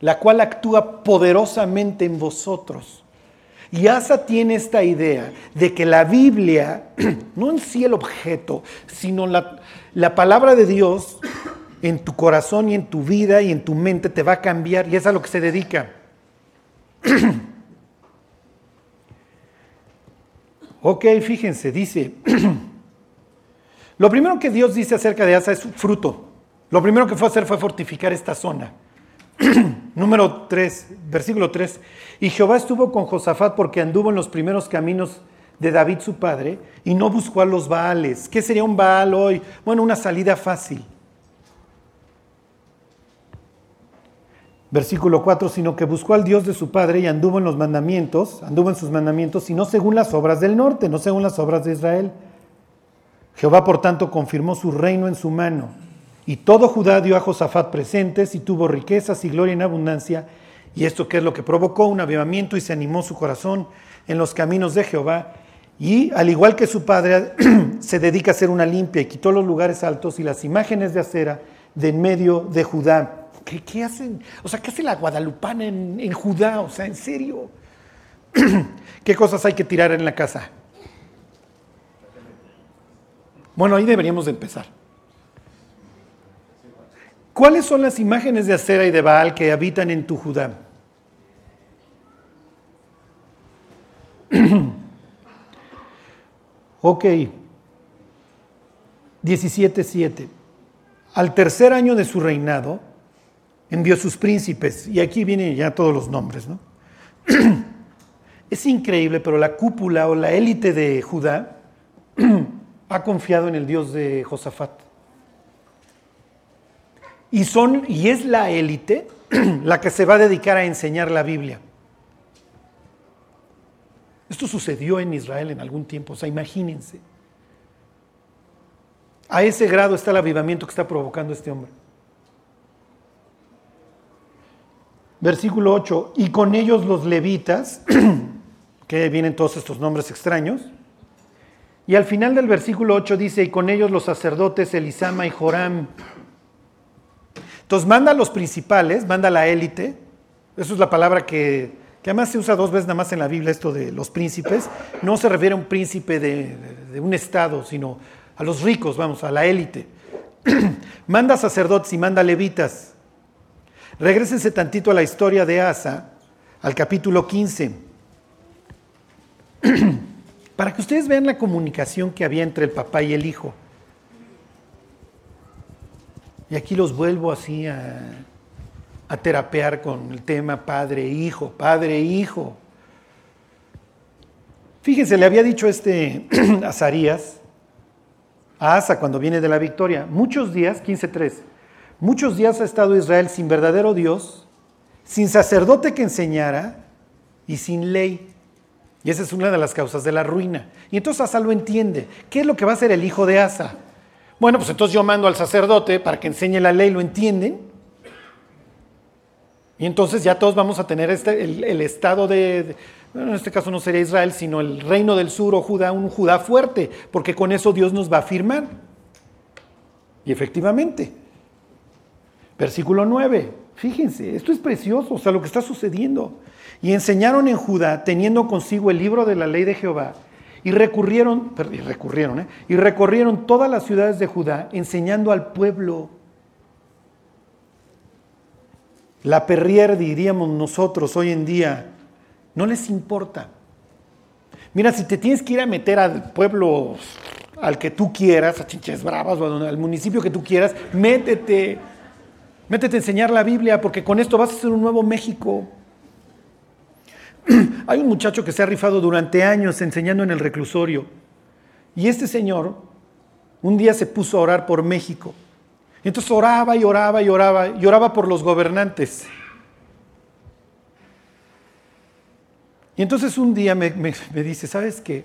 la cual actúa poderosamente en vosotros. Y Asa tiene esta idea de que la Biblia, no en sí el objeto, sino la, la, palabra de Dios en tu corazón y en tu vida y en tu mente te va a cambiar y es a lo que se dedica. ok, fíjense, dice, lo primero que Dios dice acerca de Asa es fruto. Lo primero que fue a hacer fue fortificar esta zona. Número 3, versículo 3. Y Jehová estuvo con Josafat porque anduvo en los primeros caminos de David su padre y no buscó a los Baales. ¿Qué sería un Baal hoy? Bueno, una salida fácil. Versículo 4, sino que buscó al Dios de su padre y anduvo en los mandamientos, anduvo en sus mandamientos, y no según las obras del norte, no según las obras de Israel. Jehová, por tanto, confirmó su reino en su mano y todo Judá dio a Josafat presentes y tuvo riquezas y gloria en abundancia. Y esto que es lo que provocó un avivamiento y se animó su corazón en los caminos de Jehová. Y al igual que su padre, se dedica a hacer una limpia y quitó los lugares altos y las imágenes de acera de en medio de Judá. ¿Qué, hacen? O sea, ¿qué hace la guadalupana en, en Judá? O sea, en serio. ¿Qué cosas hay que tirar en la casa? Bueno, ahí deberíamos de empezar. ¿Cuáles son las imágenes de acera y de Baal que habitan en tu Judá? ok. 17.7. Al tercer año de su reinado, envió sus príncipes, y aquí vienen ya todos los nombres, ¿no? es increíble, pero la cúpula o la élite de Judá ha confiado en el Dios de Josafat. Y, son, y es la élite la que se va a dedicar a enseñar la Biblia. Esto sucedió en Israel en algún tiempo, o sea, imagínense. A ese grado está el avivamiento que está provocando este hombre. Versículo 8, y con ellos los levitas, que vienen todos estos nombres extraños, y al final del versículo 8 dice, y con ellos los sacerdotes Elisama y Joram, entonces manda a los principales, manda a la élite, eso es la palabra que, además se usa dos veces nada más en la Biblia, esto de los príncipes, no se refiere a un príncipe de, de un estado, sino a los ricos, vamos, a la élite. manda sacerdotes y manda levitas. Regrésense tantito a la historia de Asa, al capítulo 15, para que ustedes vean la comunicación que había entre el papá y el hijo. Y aquí los vuelvo así a, terapear con el tema padre-hijo, padre-hijo. Fíjense, le había dicho este Azarías a Asa cuando viene de la victoria, muchos días, 15.3, muchos días ha estado Israel sin verdadero Dios, sin sacerdote que enseñara y sin ley. Y esa es una de las causas de la ruina. Y entonces Asa lo entiende. ¿Qué es lo que va a hacer el hijo de Asa? Bueno, pues entonces yo mando al sacerdote para que enseñe la ley, ¿lo entienden? Y entonces ya todos vamos a tener este, el, estado de, bueno, en este caso no sería Israel, sino el reino del sur o Judá, un Judá fuerte, porque con eso Dios nos va a afirmar. Y efectivamente, versículo 9, fíjense, esto es precioso, o sea, lo que está sucediendo. Y enseñaron en Judá, teniendo consigo el libro de la ley de Jehová, y recurrieron, y recurrieron, ¿eh? y recorrieron todas las ciudades de Judá enseñando al pueblo. La perrier, diríamos nosotros hoy en día, no les importa. Mira, si te tienes que ir a meter al pueblo al que tú quieras, a Chinches Bravas o al municipio que tú quieras, métete. Métete a enseñar la Biblia, porque con esto vas a ser un nuevo México. Hay un muchacho que se ha rifado durante años enseñando en el reclusorio. Y este señor un día se puso a orar por México. Entonces oraba y oraba y oraba y oraba por los gobernantes. Y entonces un día me, dice, ¿sabes qué?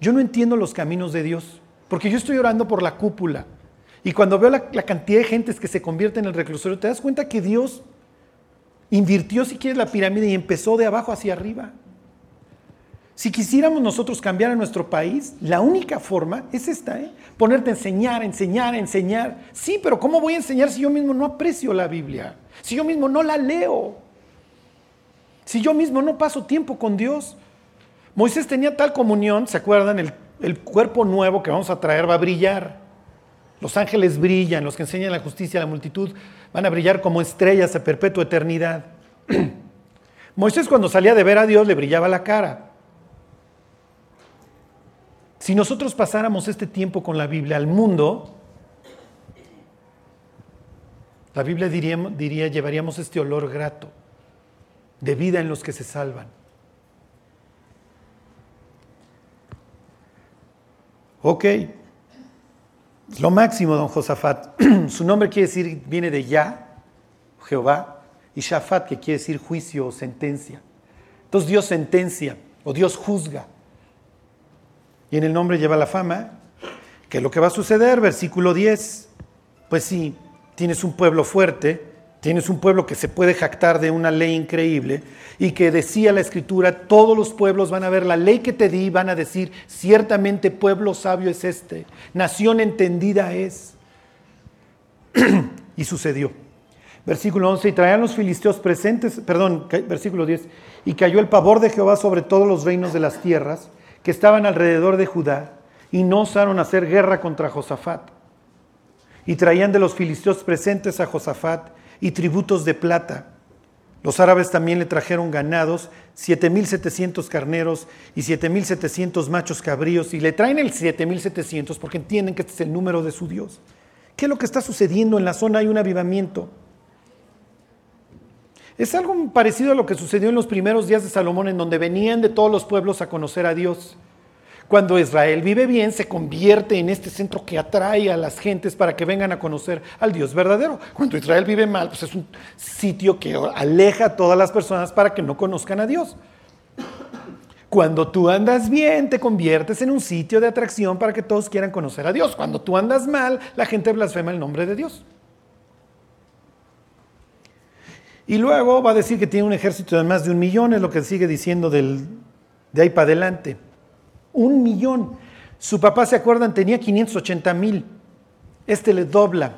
Yo no entiendo los caminos de Dios, porque yo estoy orando por la cúpula. Y cuando veo la, cantidad de gentes que se convierten en el reclusorio, te das cuenta que Dios invirtió, si quieres, la pirámide y empezó de abajo hacia arriba. Si quisiéramos nosotros cambiar a nuestro país, la única forma es esta, ¿eh? ponerte a enseñar, enseñar, enseñar. Sí, pero ¿cómo voy a enseñar si yo mismo no aprecio la Biblia? Si yo mismo no la leo. Si yo mismo no paso tiempo con Dios. Moisés tenía tal comunión, ¿se acuerdan? El cuerpo nuevo que vamos a traer va a brillar. Los ángeles brillan, los que enseñan la justicia a la multitud van a brillar como estrellas a perpetua eternidad. Moisés cuando salía de ver a Dios le brillaba la cara. Si nosotros pasáramos este tiempo con la Biblia al mundo, la Biblia diría, diría llevaríamos este olor grato de vida en los que se salvan. Ok, lo máximo, don Josafat. Su nombre quiere decir, viene de Ya, Jehová, y Shafat, que quiere decir juicio o sentencia. Entonces Dios sentencia o Dios juzga. Y en el nombre lleva la fama. Que lo que va a suceder, versículo 10, pues sí, tienes un pueblo fuerte, tienes un pueblo que se puede jactar de una ley increíble y que decía la escritura, todos los pueblos van a ver la ley que te di, van a decir, ciertamente pueblo sabio es este, nación entendida es. y sucedió. Versículo 11, y traían los filisteos presentes, perdón, versículo 10, y cayó el pavor de Jehová sobre todos los reinos de las tierras que estaban alrededor de Judá y no osaron hacer guerra contra Josafat. Y traían de los filisteos presentes a Josafat y tributos de plata. Los árabes también le trajeron ganados, 7.700 carneros y 7.700 machos cabríos, y le traen el 7.700 porque entienden que este es el número de su Dios. ¿Qué es lo que está sucediendo en la zona? Hay un avivamiento. Es algo parecido a lo que sucedió en los primeros días de Salomón, en donde venían de todos los pueblos a conocer a Dios. Cuando Israel vive bien, se convierte en este centro que atrae a las gentes para que vengan a conocer al Dios verdadero. Cuando Israel vive mal, pues es un sitio que aleja a todas las personas para que no conozcan a Dios. Cuando tú andas bien, te conviertes en un sitio de atracción para que todos quieran conocer a Dios. Cuando tú andas mal, la gente blasfema el nombre de Dios. Y luego va a decir que tiene un ejército de más de un millón, es lo que sigue diciendo de ahí para adelante. Un millón. Su papá, ¿se acuerdan? Tenía 580 mil. Este le dobla.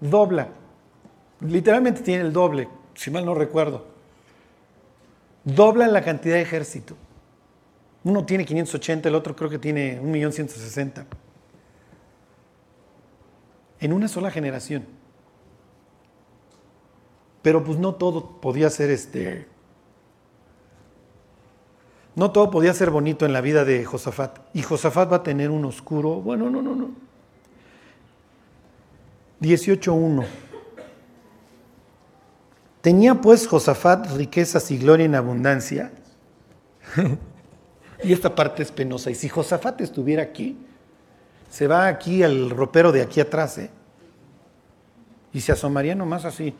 Dobla. Literalmente tiene el doble, si mal no recuerdo. Dobla la cantidad de ejército. Uno tiene 580, el otro creo que tiene 1.160. En una sola generación. Pero pues no todo podía ser este. No todo podía ser bonito en la vida de Josafat. Y Josafat va a tener un oscuro. Bueno, no, no, no. 18.1. Tenía pues Josafat riquezas y gloria en abundancia. y esta parte es penosa. Y si Josafat estuviera aquí, se va aquí al ropero de aquí atrás, ¿eh? Y se asomaría nomás así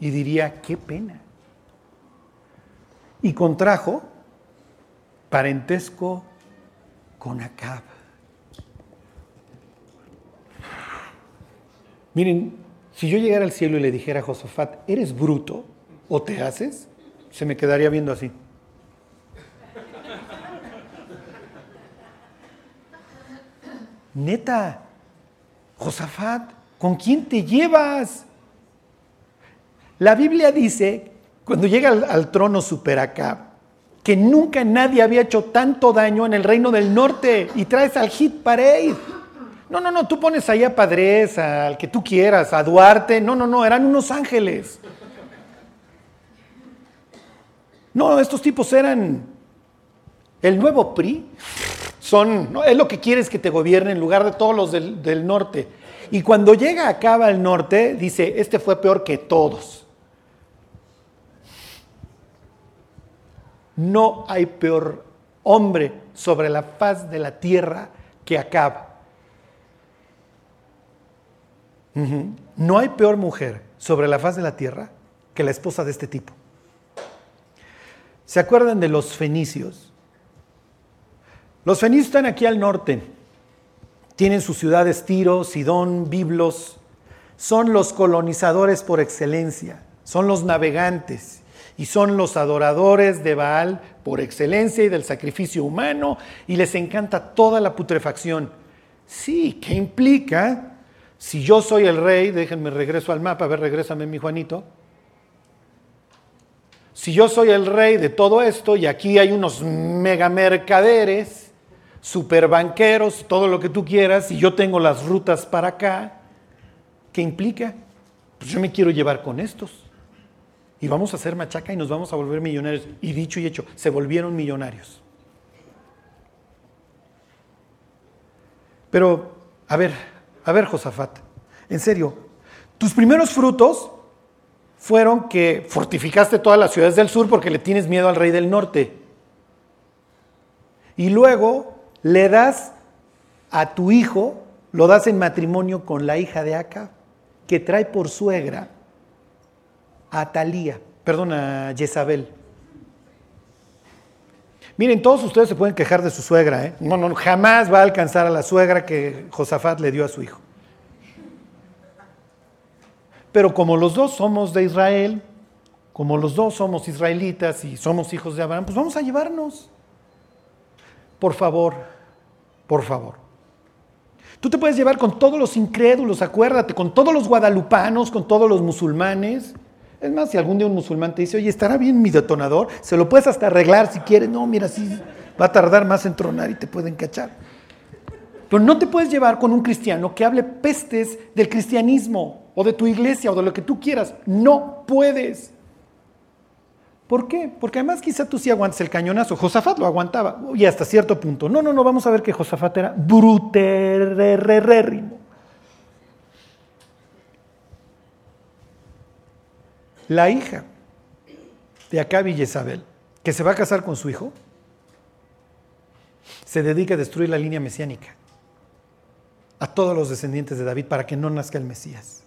y diría, qué pena. Y contrajo parentesco con Acab. Miren, si yo llegara al cielo y le dijera a Josafat, ¿eres bruto o te haces? Se me quedaría viendo así. Neta, Josafat, ¿con quién te llevas? La Biblia dice, cuando llega al, trono super acá, que nunca nadie había hecho tanto daño en el reino del norte y traes al hit parade. No, no, no, tú pones ahí a Padres, al que tú quieras, a Duarte. No, no, no, eran unos ángeles. No, estos tipos eran el nuevo PRI. Son, es lo que quieres que te gobierne en lugar de todos los del, del norte. Y cuando llega acá al norte, dice, este fue peor que todos. No hay peor hombre sobre la faz de la tierra que Acab. No hay peor mujer sobre la faz de la tierra que la esposa de este tipo. ¿Se acuerdan de los fenicios? Los fenicios están aquí al norte. Tienen sus ciudades Tiro, Sidón, Biblos. Son los colonizadores por excelencia. Son los navegantes y son los adoradores de Baal por excelencia y del sacrificio humano y les encanta toda la putrefacción. Sí, ¿qué implica? Si yo soy el rey, déjenme regreso al mapa, a ver, regrésame mi Juanito. Si yo soy el rey de todo esto y aquí hay unos megamercaderes, superbanqueros, todo lo que tú quieras, y yo tengo las rutas para acá, ¿qué implica? Pues yo me quiero llevar con estos y vamos a hacer machaca y nos vamos a volver millonarios. Y dicho y hecho, se volvieron millonarios. Pero, a ver, a ver, Josafat, en serio, tus primeros frutos fueron que fortificaste todas las ciudades del sur porque le tienes miedo al rey del norte. Y luego le das a tu hijo, lo das en matrimonio con la hija de Aca, que trae por suegra a Talía, perdón, a Jezabel. Miren, todos ustedes se pueden quejar de su suegra, ¿eh? No, no, jamás va a alcanzar a la suegra que Josafat le dio a su hijo. Pero como los dos somos de Israel, como los dos somos israelitas y somos hijos de Abraham, pues vamos a llevarnos. Por favor, por favor. Tú te puedes llevar con todos los incrédulos, acuérdate, con todos los guadalupanos, con todos los musulmanes. Es más, si algún día un musulmán te dice, oye, ¿estará bien mi detonador? Se lo puedes hasta arreglar si quieres. No, mira, sí, va a tardar más en tronar y te pueden cachar. Pero no te puedes llevar con un cristiano que hable pestes del cristianismo o de tu iglesia o de lo que tú quieras. No puedes. ¿Por qué? Porque además quizá tú sí aguantes el cañonazo. Josafat lo aguantaba y hasta cierto punto. No, no, no, vamos a ver que Josafat era bruterrerrérrimo. La hija de Acab y Jezabel, que se va a casar con su hijo, se dedica a destruir la línea mesiánica a todos los descendientes de David para que no nazca el Mesías.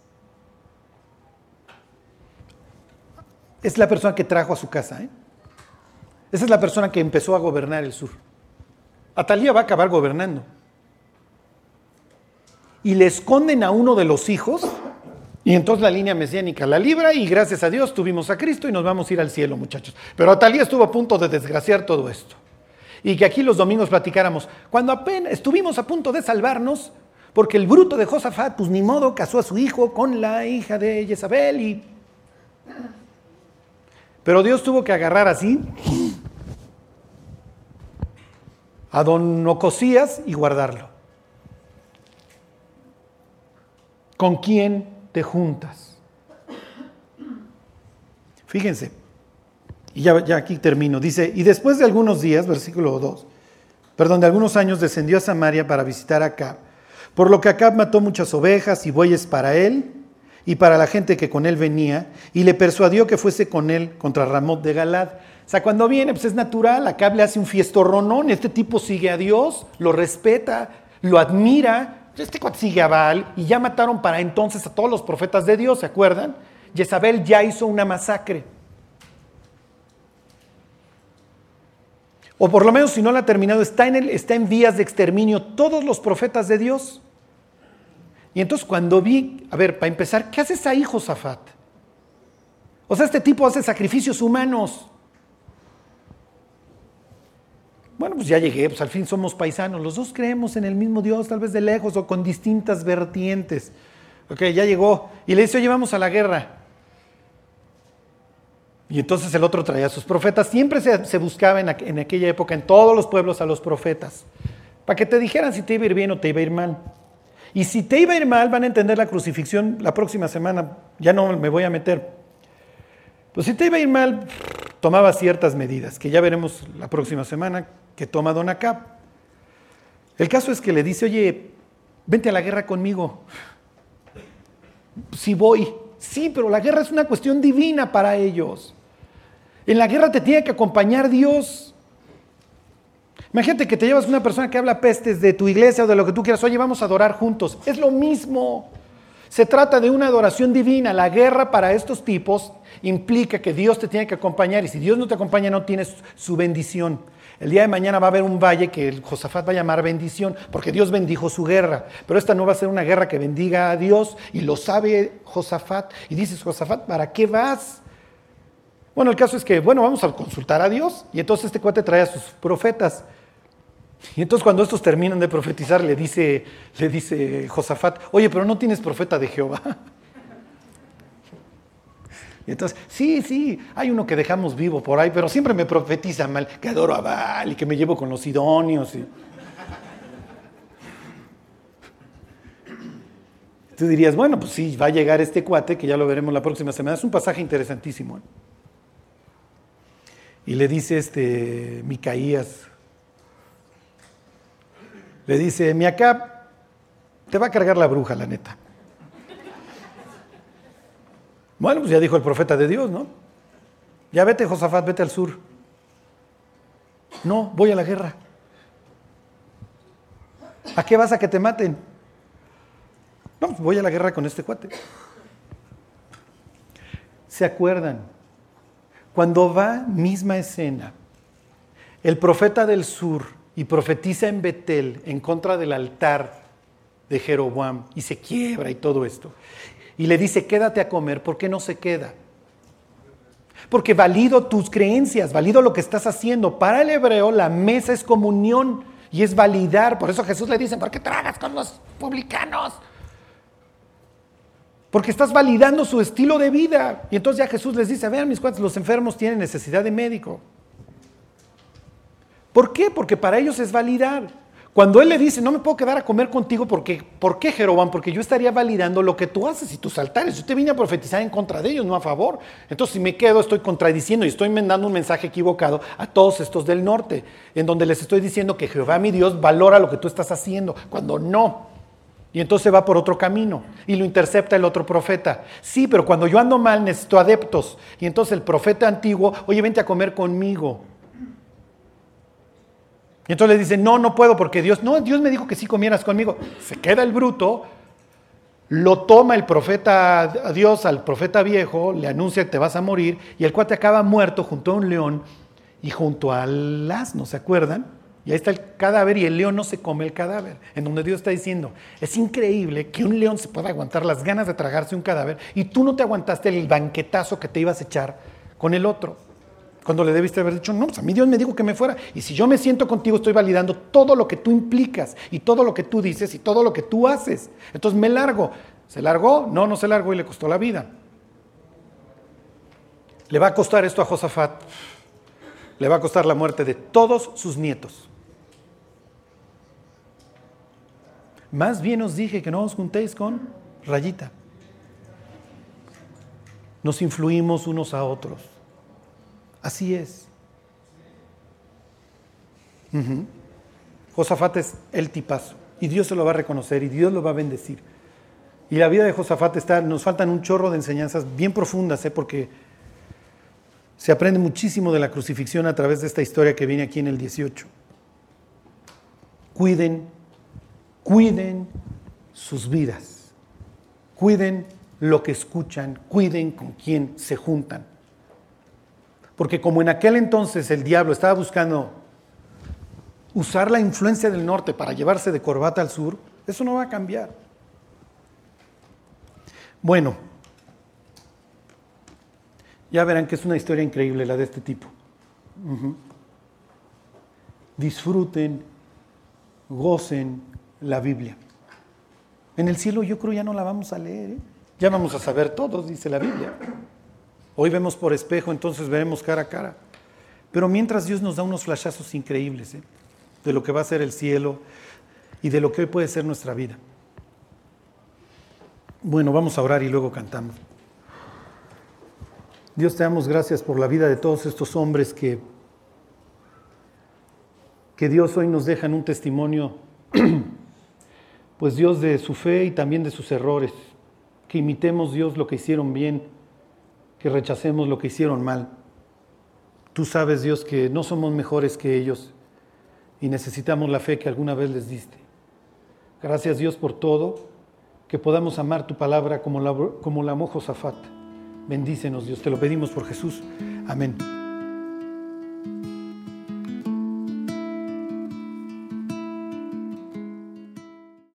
Es la persona que trajo a su casa. ¿eh? Esa es la persona que empezó a gobernar el sur. Atalía va a acabar gobernando. Y le esconden a uno de los hijos y entonces la línea mesiánica la libra y gracias a Dios tuvimos a Cristo y nos vamos a ir al cielo, muchachos. Pero Atalía estuvo a punto de desgraciar todo esto. Y que aquí los domingos platicáramos, cuando apenas estuvimos a punto de salvarnos, porque el bruto de Josafat, pues ni modo, casó a su hijo con la hija de Jezabel y... Pero Dios tuvo que agarrar así a don Ocosías y guardarlo. ¿Con quién te juntas. Fíjense, y ya, ya, aquí termino, dice, y después de algunos días, versículo 2, perdón, de algunos años descendió a Samaria para visitar a Acab, por lo que Acab mató muchas ovejas y bueyes para él y para la gente que con él venía, y le persuadió que fuese con él contra Ramot de Galad. O sea, cuando viene, pues es natural, Acab le hace un fiestorronón, este tipo sigue a Dios, lo respeta, lo admira, este cuate sigue a Baal y ya mataron para entonces a todos los profetas de Dios, ¿se acuerdan? Jezabel ya hizo una masacre. O por lo menos si no la ha terminado, está en, el, está en vías de exterminio todos los profetas de Dios. Y entonces cuando vi, a ver, para empezar, ¿qué haces ahí, Josafat? O sea, este tipo hace sacrificios humanos. Bueno, pues ya llegué, pues al fin somos paisanos, los dos creemos en el mismo Dios, tal vez de lejos o con distintas vertientes. Ok, ya llegó. Y le dice, oye, vamos a la guerra. Y entonces el otro traía a sus profetas. Siempre se, buscaba en, en, aquella época, en todos los pueblos, a los profetas. Para que te dijeran si te iba a ir bien o te iba a ir mal. Y si te iba a ir mal, van a entender la crucifixión la próxima semana. Ya no me voy a meter. Pues si te iba a ir mal, tomaba ciertas medidas, que ya veremos la próxima semana, que toma Don Acab. El caso es que le dice, oye, vente a la guerra conmigo. Sí voy. Sí, pero la guerra es una cuestión divina para ellos. En la guerra te tiene que acompañar Dios. Imagínate que te llevas una persona que habla pestes de tu iglesia o de lo que tú quieras. Oye, vamos a adorar juntos. Es lo mismo. Se trata de una adoración divina. La guerra para estos tipos implica que Dios te tiene que acompañar y si Dios no te acompaña no tienes su bendición. El día de mañana va a haber un valle que Josafat va a llamar bendición, porque Dios bendijo su guerra. Pero esta no va a ser una guerra que bendiga a Dios, y lo sabe Josafat. Y dices, Josafat, ¿para qué vas? Bueno, el caso es que, bueno, vamos a consultar a Dios. Y entonces este cuate trae a sus profetas. Y entonces cuando estos terminan de profetizar, le dice, le dice Josafat, oye, pero no tienes profeta de Jehová. Y entonces, sí, sí, hay uno que dejamos vivo por ahí, pero siempre me profetiza mal, que adoro a Baal y que me llevo con los idóneos. Tú dirías, bueno, pues sí, va a llegar este cuate, que ya lo veremos la próxima semana. Es un pasaje interesantísimo. ¿eh? Y le dice este Micaías, le dice, mi acá te va a cargar la bruja, la neta. Bueno, pues ya dijo el profeta de Dios, ¿no? Ya vete, Josafat, vete al sur. No, voy a la guerra. ¿A qué vas a que te maten? No, pues voy a la guerra con este cuate. ¿Se acuerdan? Cuando va, misma escena, el profeta del sur y profetiza en Betel en contra del altar de Jeroboam y se quiebra y todo esto y le dice, quédate a comer, ¿por qué no se queda? Porque valido tus creencias, valido lo que estás haciendo. Para el hebreo la mesa es comunión y es validar. Por eso Jesús le dice, ¿por qué tragas con los publicanos? Porque estás validando su estilo de vida. Y entonces ya Jesús les dice, vean mis cuantos, los enfermos tienen necesidad de médico. ¿Por qué? Porque para ellos es validar. Cuando él le dice, no me puedo quedar a comer contigo, porque, ¿por qué, Jeroboam? Porque yo estaría validando lo que tú haces y tus altares. Yo te vine a profetizar en contra de ellos, no a favor. Entonces, si me quedo, estoy contradiciendo y estoy mandando un mensaje equivocado a todos estos del norte, en donde les estoy diciendo que Jehová, mi Dios, valora lo que tú estás haciendo, cuando no. Y entonces va por otro camino y lo intercepta el otro profeta. Sí, pero cuando yo ando mal necesito adeptos. Y entonces el profeta antiguo, oye, vente a comer conmigo. Y entonces le dice, no, no puedo porque Dios, no, Dios me dijo que sí comieras conmigo. Se queda el bruto, lo toma el profeta a Dios al profeta viejo, le anuncia que te vas a morir y el cuate acaba muerto junto a un león y junto al asno, ¿se acuerdan? Y ahí está el cadáver y el león no se come el cadáver, en donde Dios está diciendo, es increíble que un león se pueda aguantar las ganas de tragarse un cadáver y tú no te aguantaste el banquetazo que te ibas a echar con el otro. Cuando le debiste haber dicho, no, pues a mí Dios me dijo que me fuera. Y si yo me siento contigo, estoy validando todo lo que tú implicas y todo lo que tú dices y todo lo que tú haces. Entonces me largo. ¿Se largó? No, no se largó y le costó la vida. Le va a costar esto a Josafat. Le va a costar la muerte de todos sus nietos. Más bien os dije que no os juntéis con rayita. Nos influimos unos a otros. Así es. Josafat es el tipazo. Y Dios se lo va a reconocer y Dios lo va a bendecir. Y la vida de Josafat está, nos faltan un chorro de enseñanzas bien profundas, ¿eh? porque se aprende muchísimo de la crucifixión a través de esta historia que viene aquí en el 18. Cuiden, cuiden sus vidas. Cuiden lo que escuchan, cuiden con quién se juntan. Porque como en aquel entonces el diablo estaba buscando usar la influencia del norte para llevarse de corbata al sur, eso no va a cambiar. Bueno, ya verán que es una historia increíble la de este tipo. Disfruten, gocen la Biblia. En el cielo yo creo ya no la vamos a leer, ¿eh? ya vamos a saber todos, dice la Biblia. Hoy vemos por espejo, entonces veremos cara a cara. Pero mientras Dios nos da unos flashazos increíbles ¿eh? de lo que va a ser el cielo y de lo que hoy puede ser nuestra vida. Bueno, vamos a orar y luego cantamos. Dios te damos gracias por la vida de todos estos hombres que, que Dios hoy nos deja en un testimonio, pues Dios de su fe y también de sus errores, que imitemos Dios lo que hicieron bien que rechacemos lo que hicieron mal. Tú sabes, Dios, que no somos mejores que ellos y necesitamos la fe que alguna vez les diste. Gracias, Dios, por todo. que podamos amar tu palabra como la, como la amó Josafat. Bendícenos, Dios, te lo pedimos por Jesús. Amén.